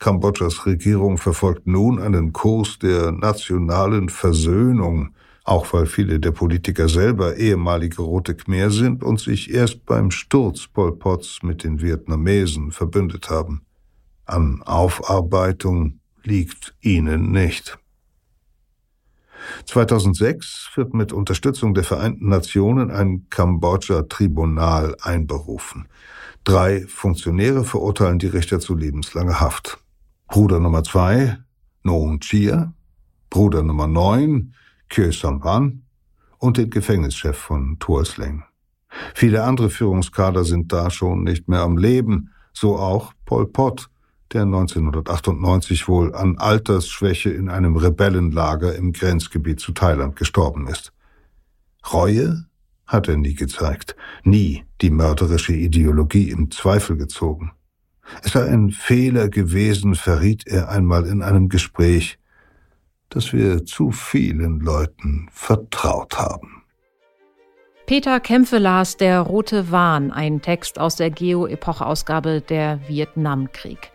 Speaker 2: Kambodschas Regierung verfolgt nun einen Kurs der nationalen Versöhnung, auch weil viele der Politiker selber ehemalige Rote Khmer sind und sich erst beim Sturz Pol Pots mit den Vietnamesen verbündet haben. An Aufarbeitung liegt ihnen nicht. 2006 wird mit Unterstützung der Vereinten Nationen ein Kambodscha-Tribunal einberufen. Drei Funktionäre verurteilen die Richter zu lebenslanger Haft. Bruder Nummer zwei, Noong Chia, Bruder Nummer neun, Kyo Sampan und den Gefängnischef von Tuosleng. Viele andere Führungskader sind da schon nicht mehr am Leben, so auch Pol Pot, der 1998 wohl an Altersschwäche in einem Rebellenlager im Grenzgebiet zu Thailand gestorben ist. Reue hat er nie gezeigt, nie die mörderische Ideologie im Zweifel gezogen. Es sei ein Fehler gewesen, verriet er einmal in einem Gespräch, dass wir zu vielen Leuten vertraut haben.
Speaker 3: Peter Kämpfe las Der rote Wahn, ein Text aus der Geo-Epoche-Ausgabe der Vietnamkrieg.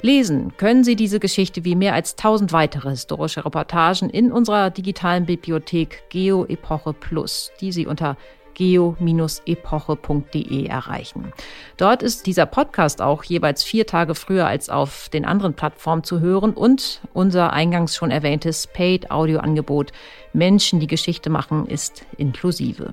Speaker 3: Lesen können Sie diese Geschichte wie mehr als tausend weitere historische Reportagen in unserer digitalen Bibliothek Geo Epoche Plus, die Sie unter geo-epoche.de erreichen. Dort ist dieser Podcast auch jeweils vier Tage früher als auf den anderen Plattformen zu hören und unser eingangs schon erwähntes Paid-Audio-Angebot Menschen, die Geschichte machen, ist inklusive.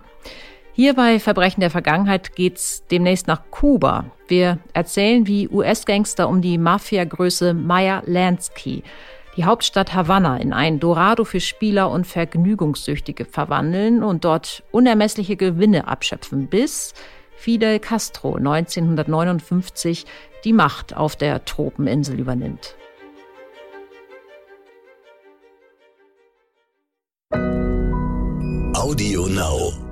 Speaker 3: Hier bei Verbrechen der Vergangenheit geht's demnächst nach Kuba. Wir erzählen, wie US-Gangster um die Mafiagröße Meyer Lansky die Hauptstadt Havanna in ein Dorado für Spieler und Vergnügungssüchtige verwandeln und dort unermessliche Gewinne abschöpfen, bis Fidel Castro 1959 die Macht auf der Tropeninsel übernimmt.
Speaker 1: Audio Now.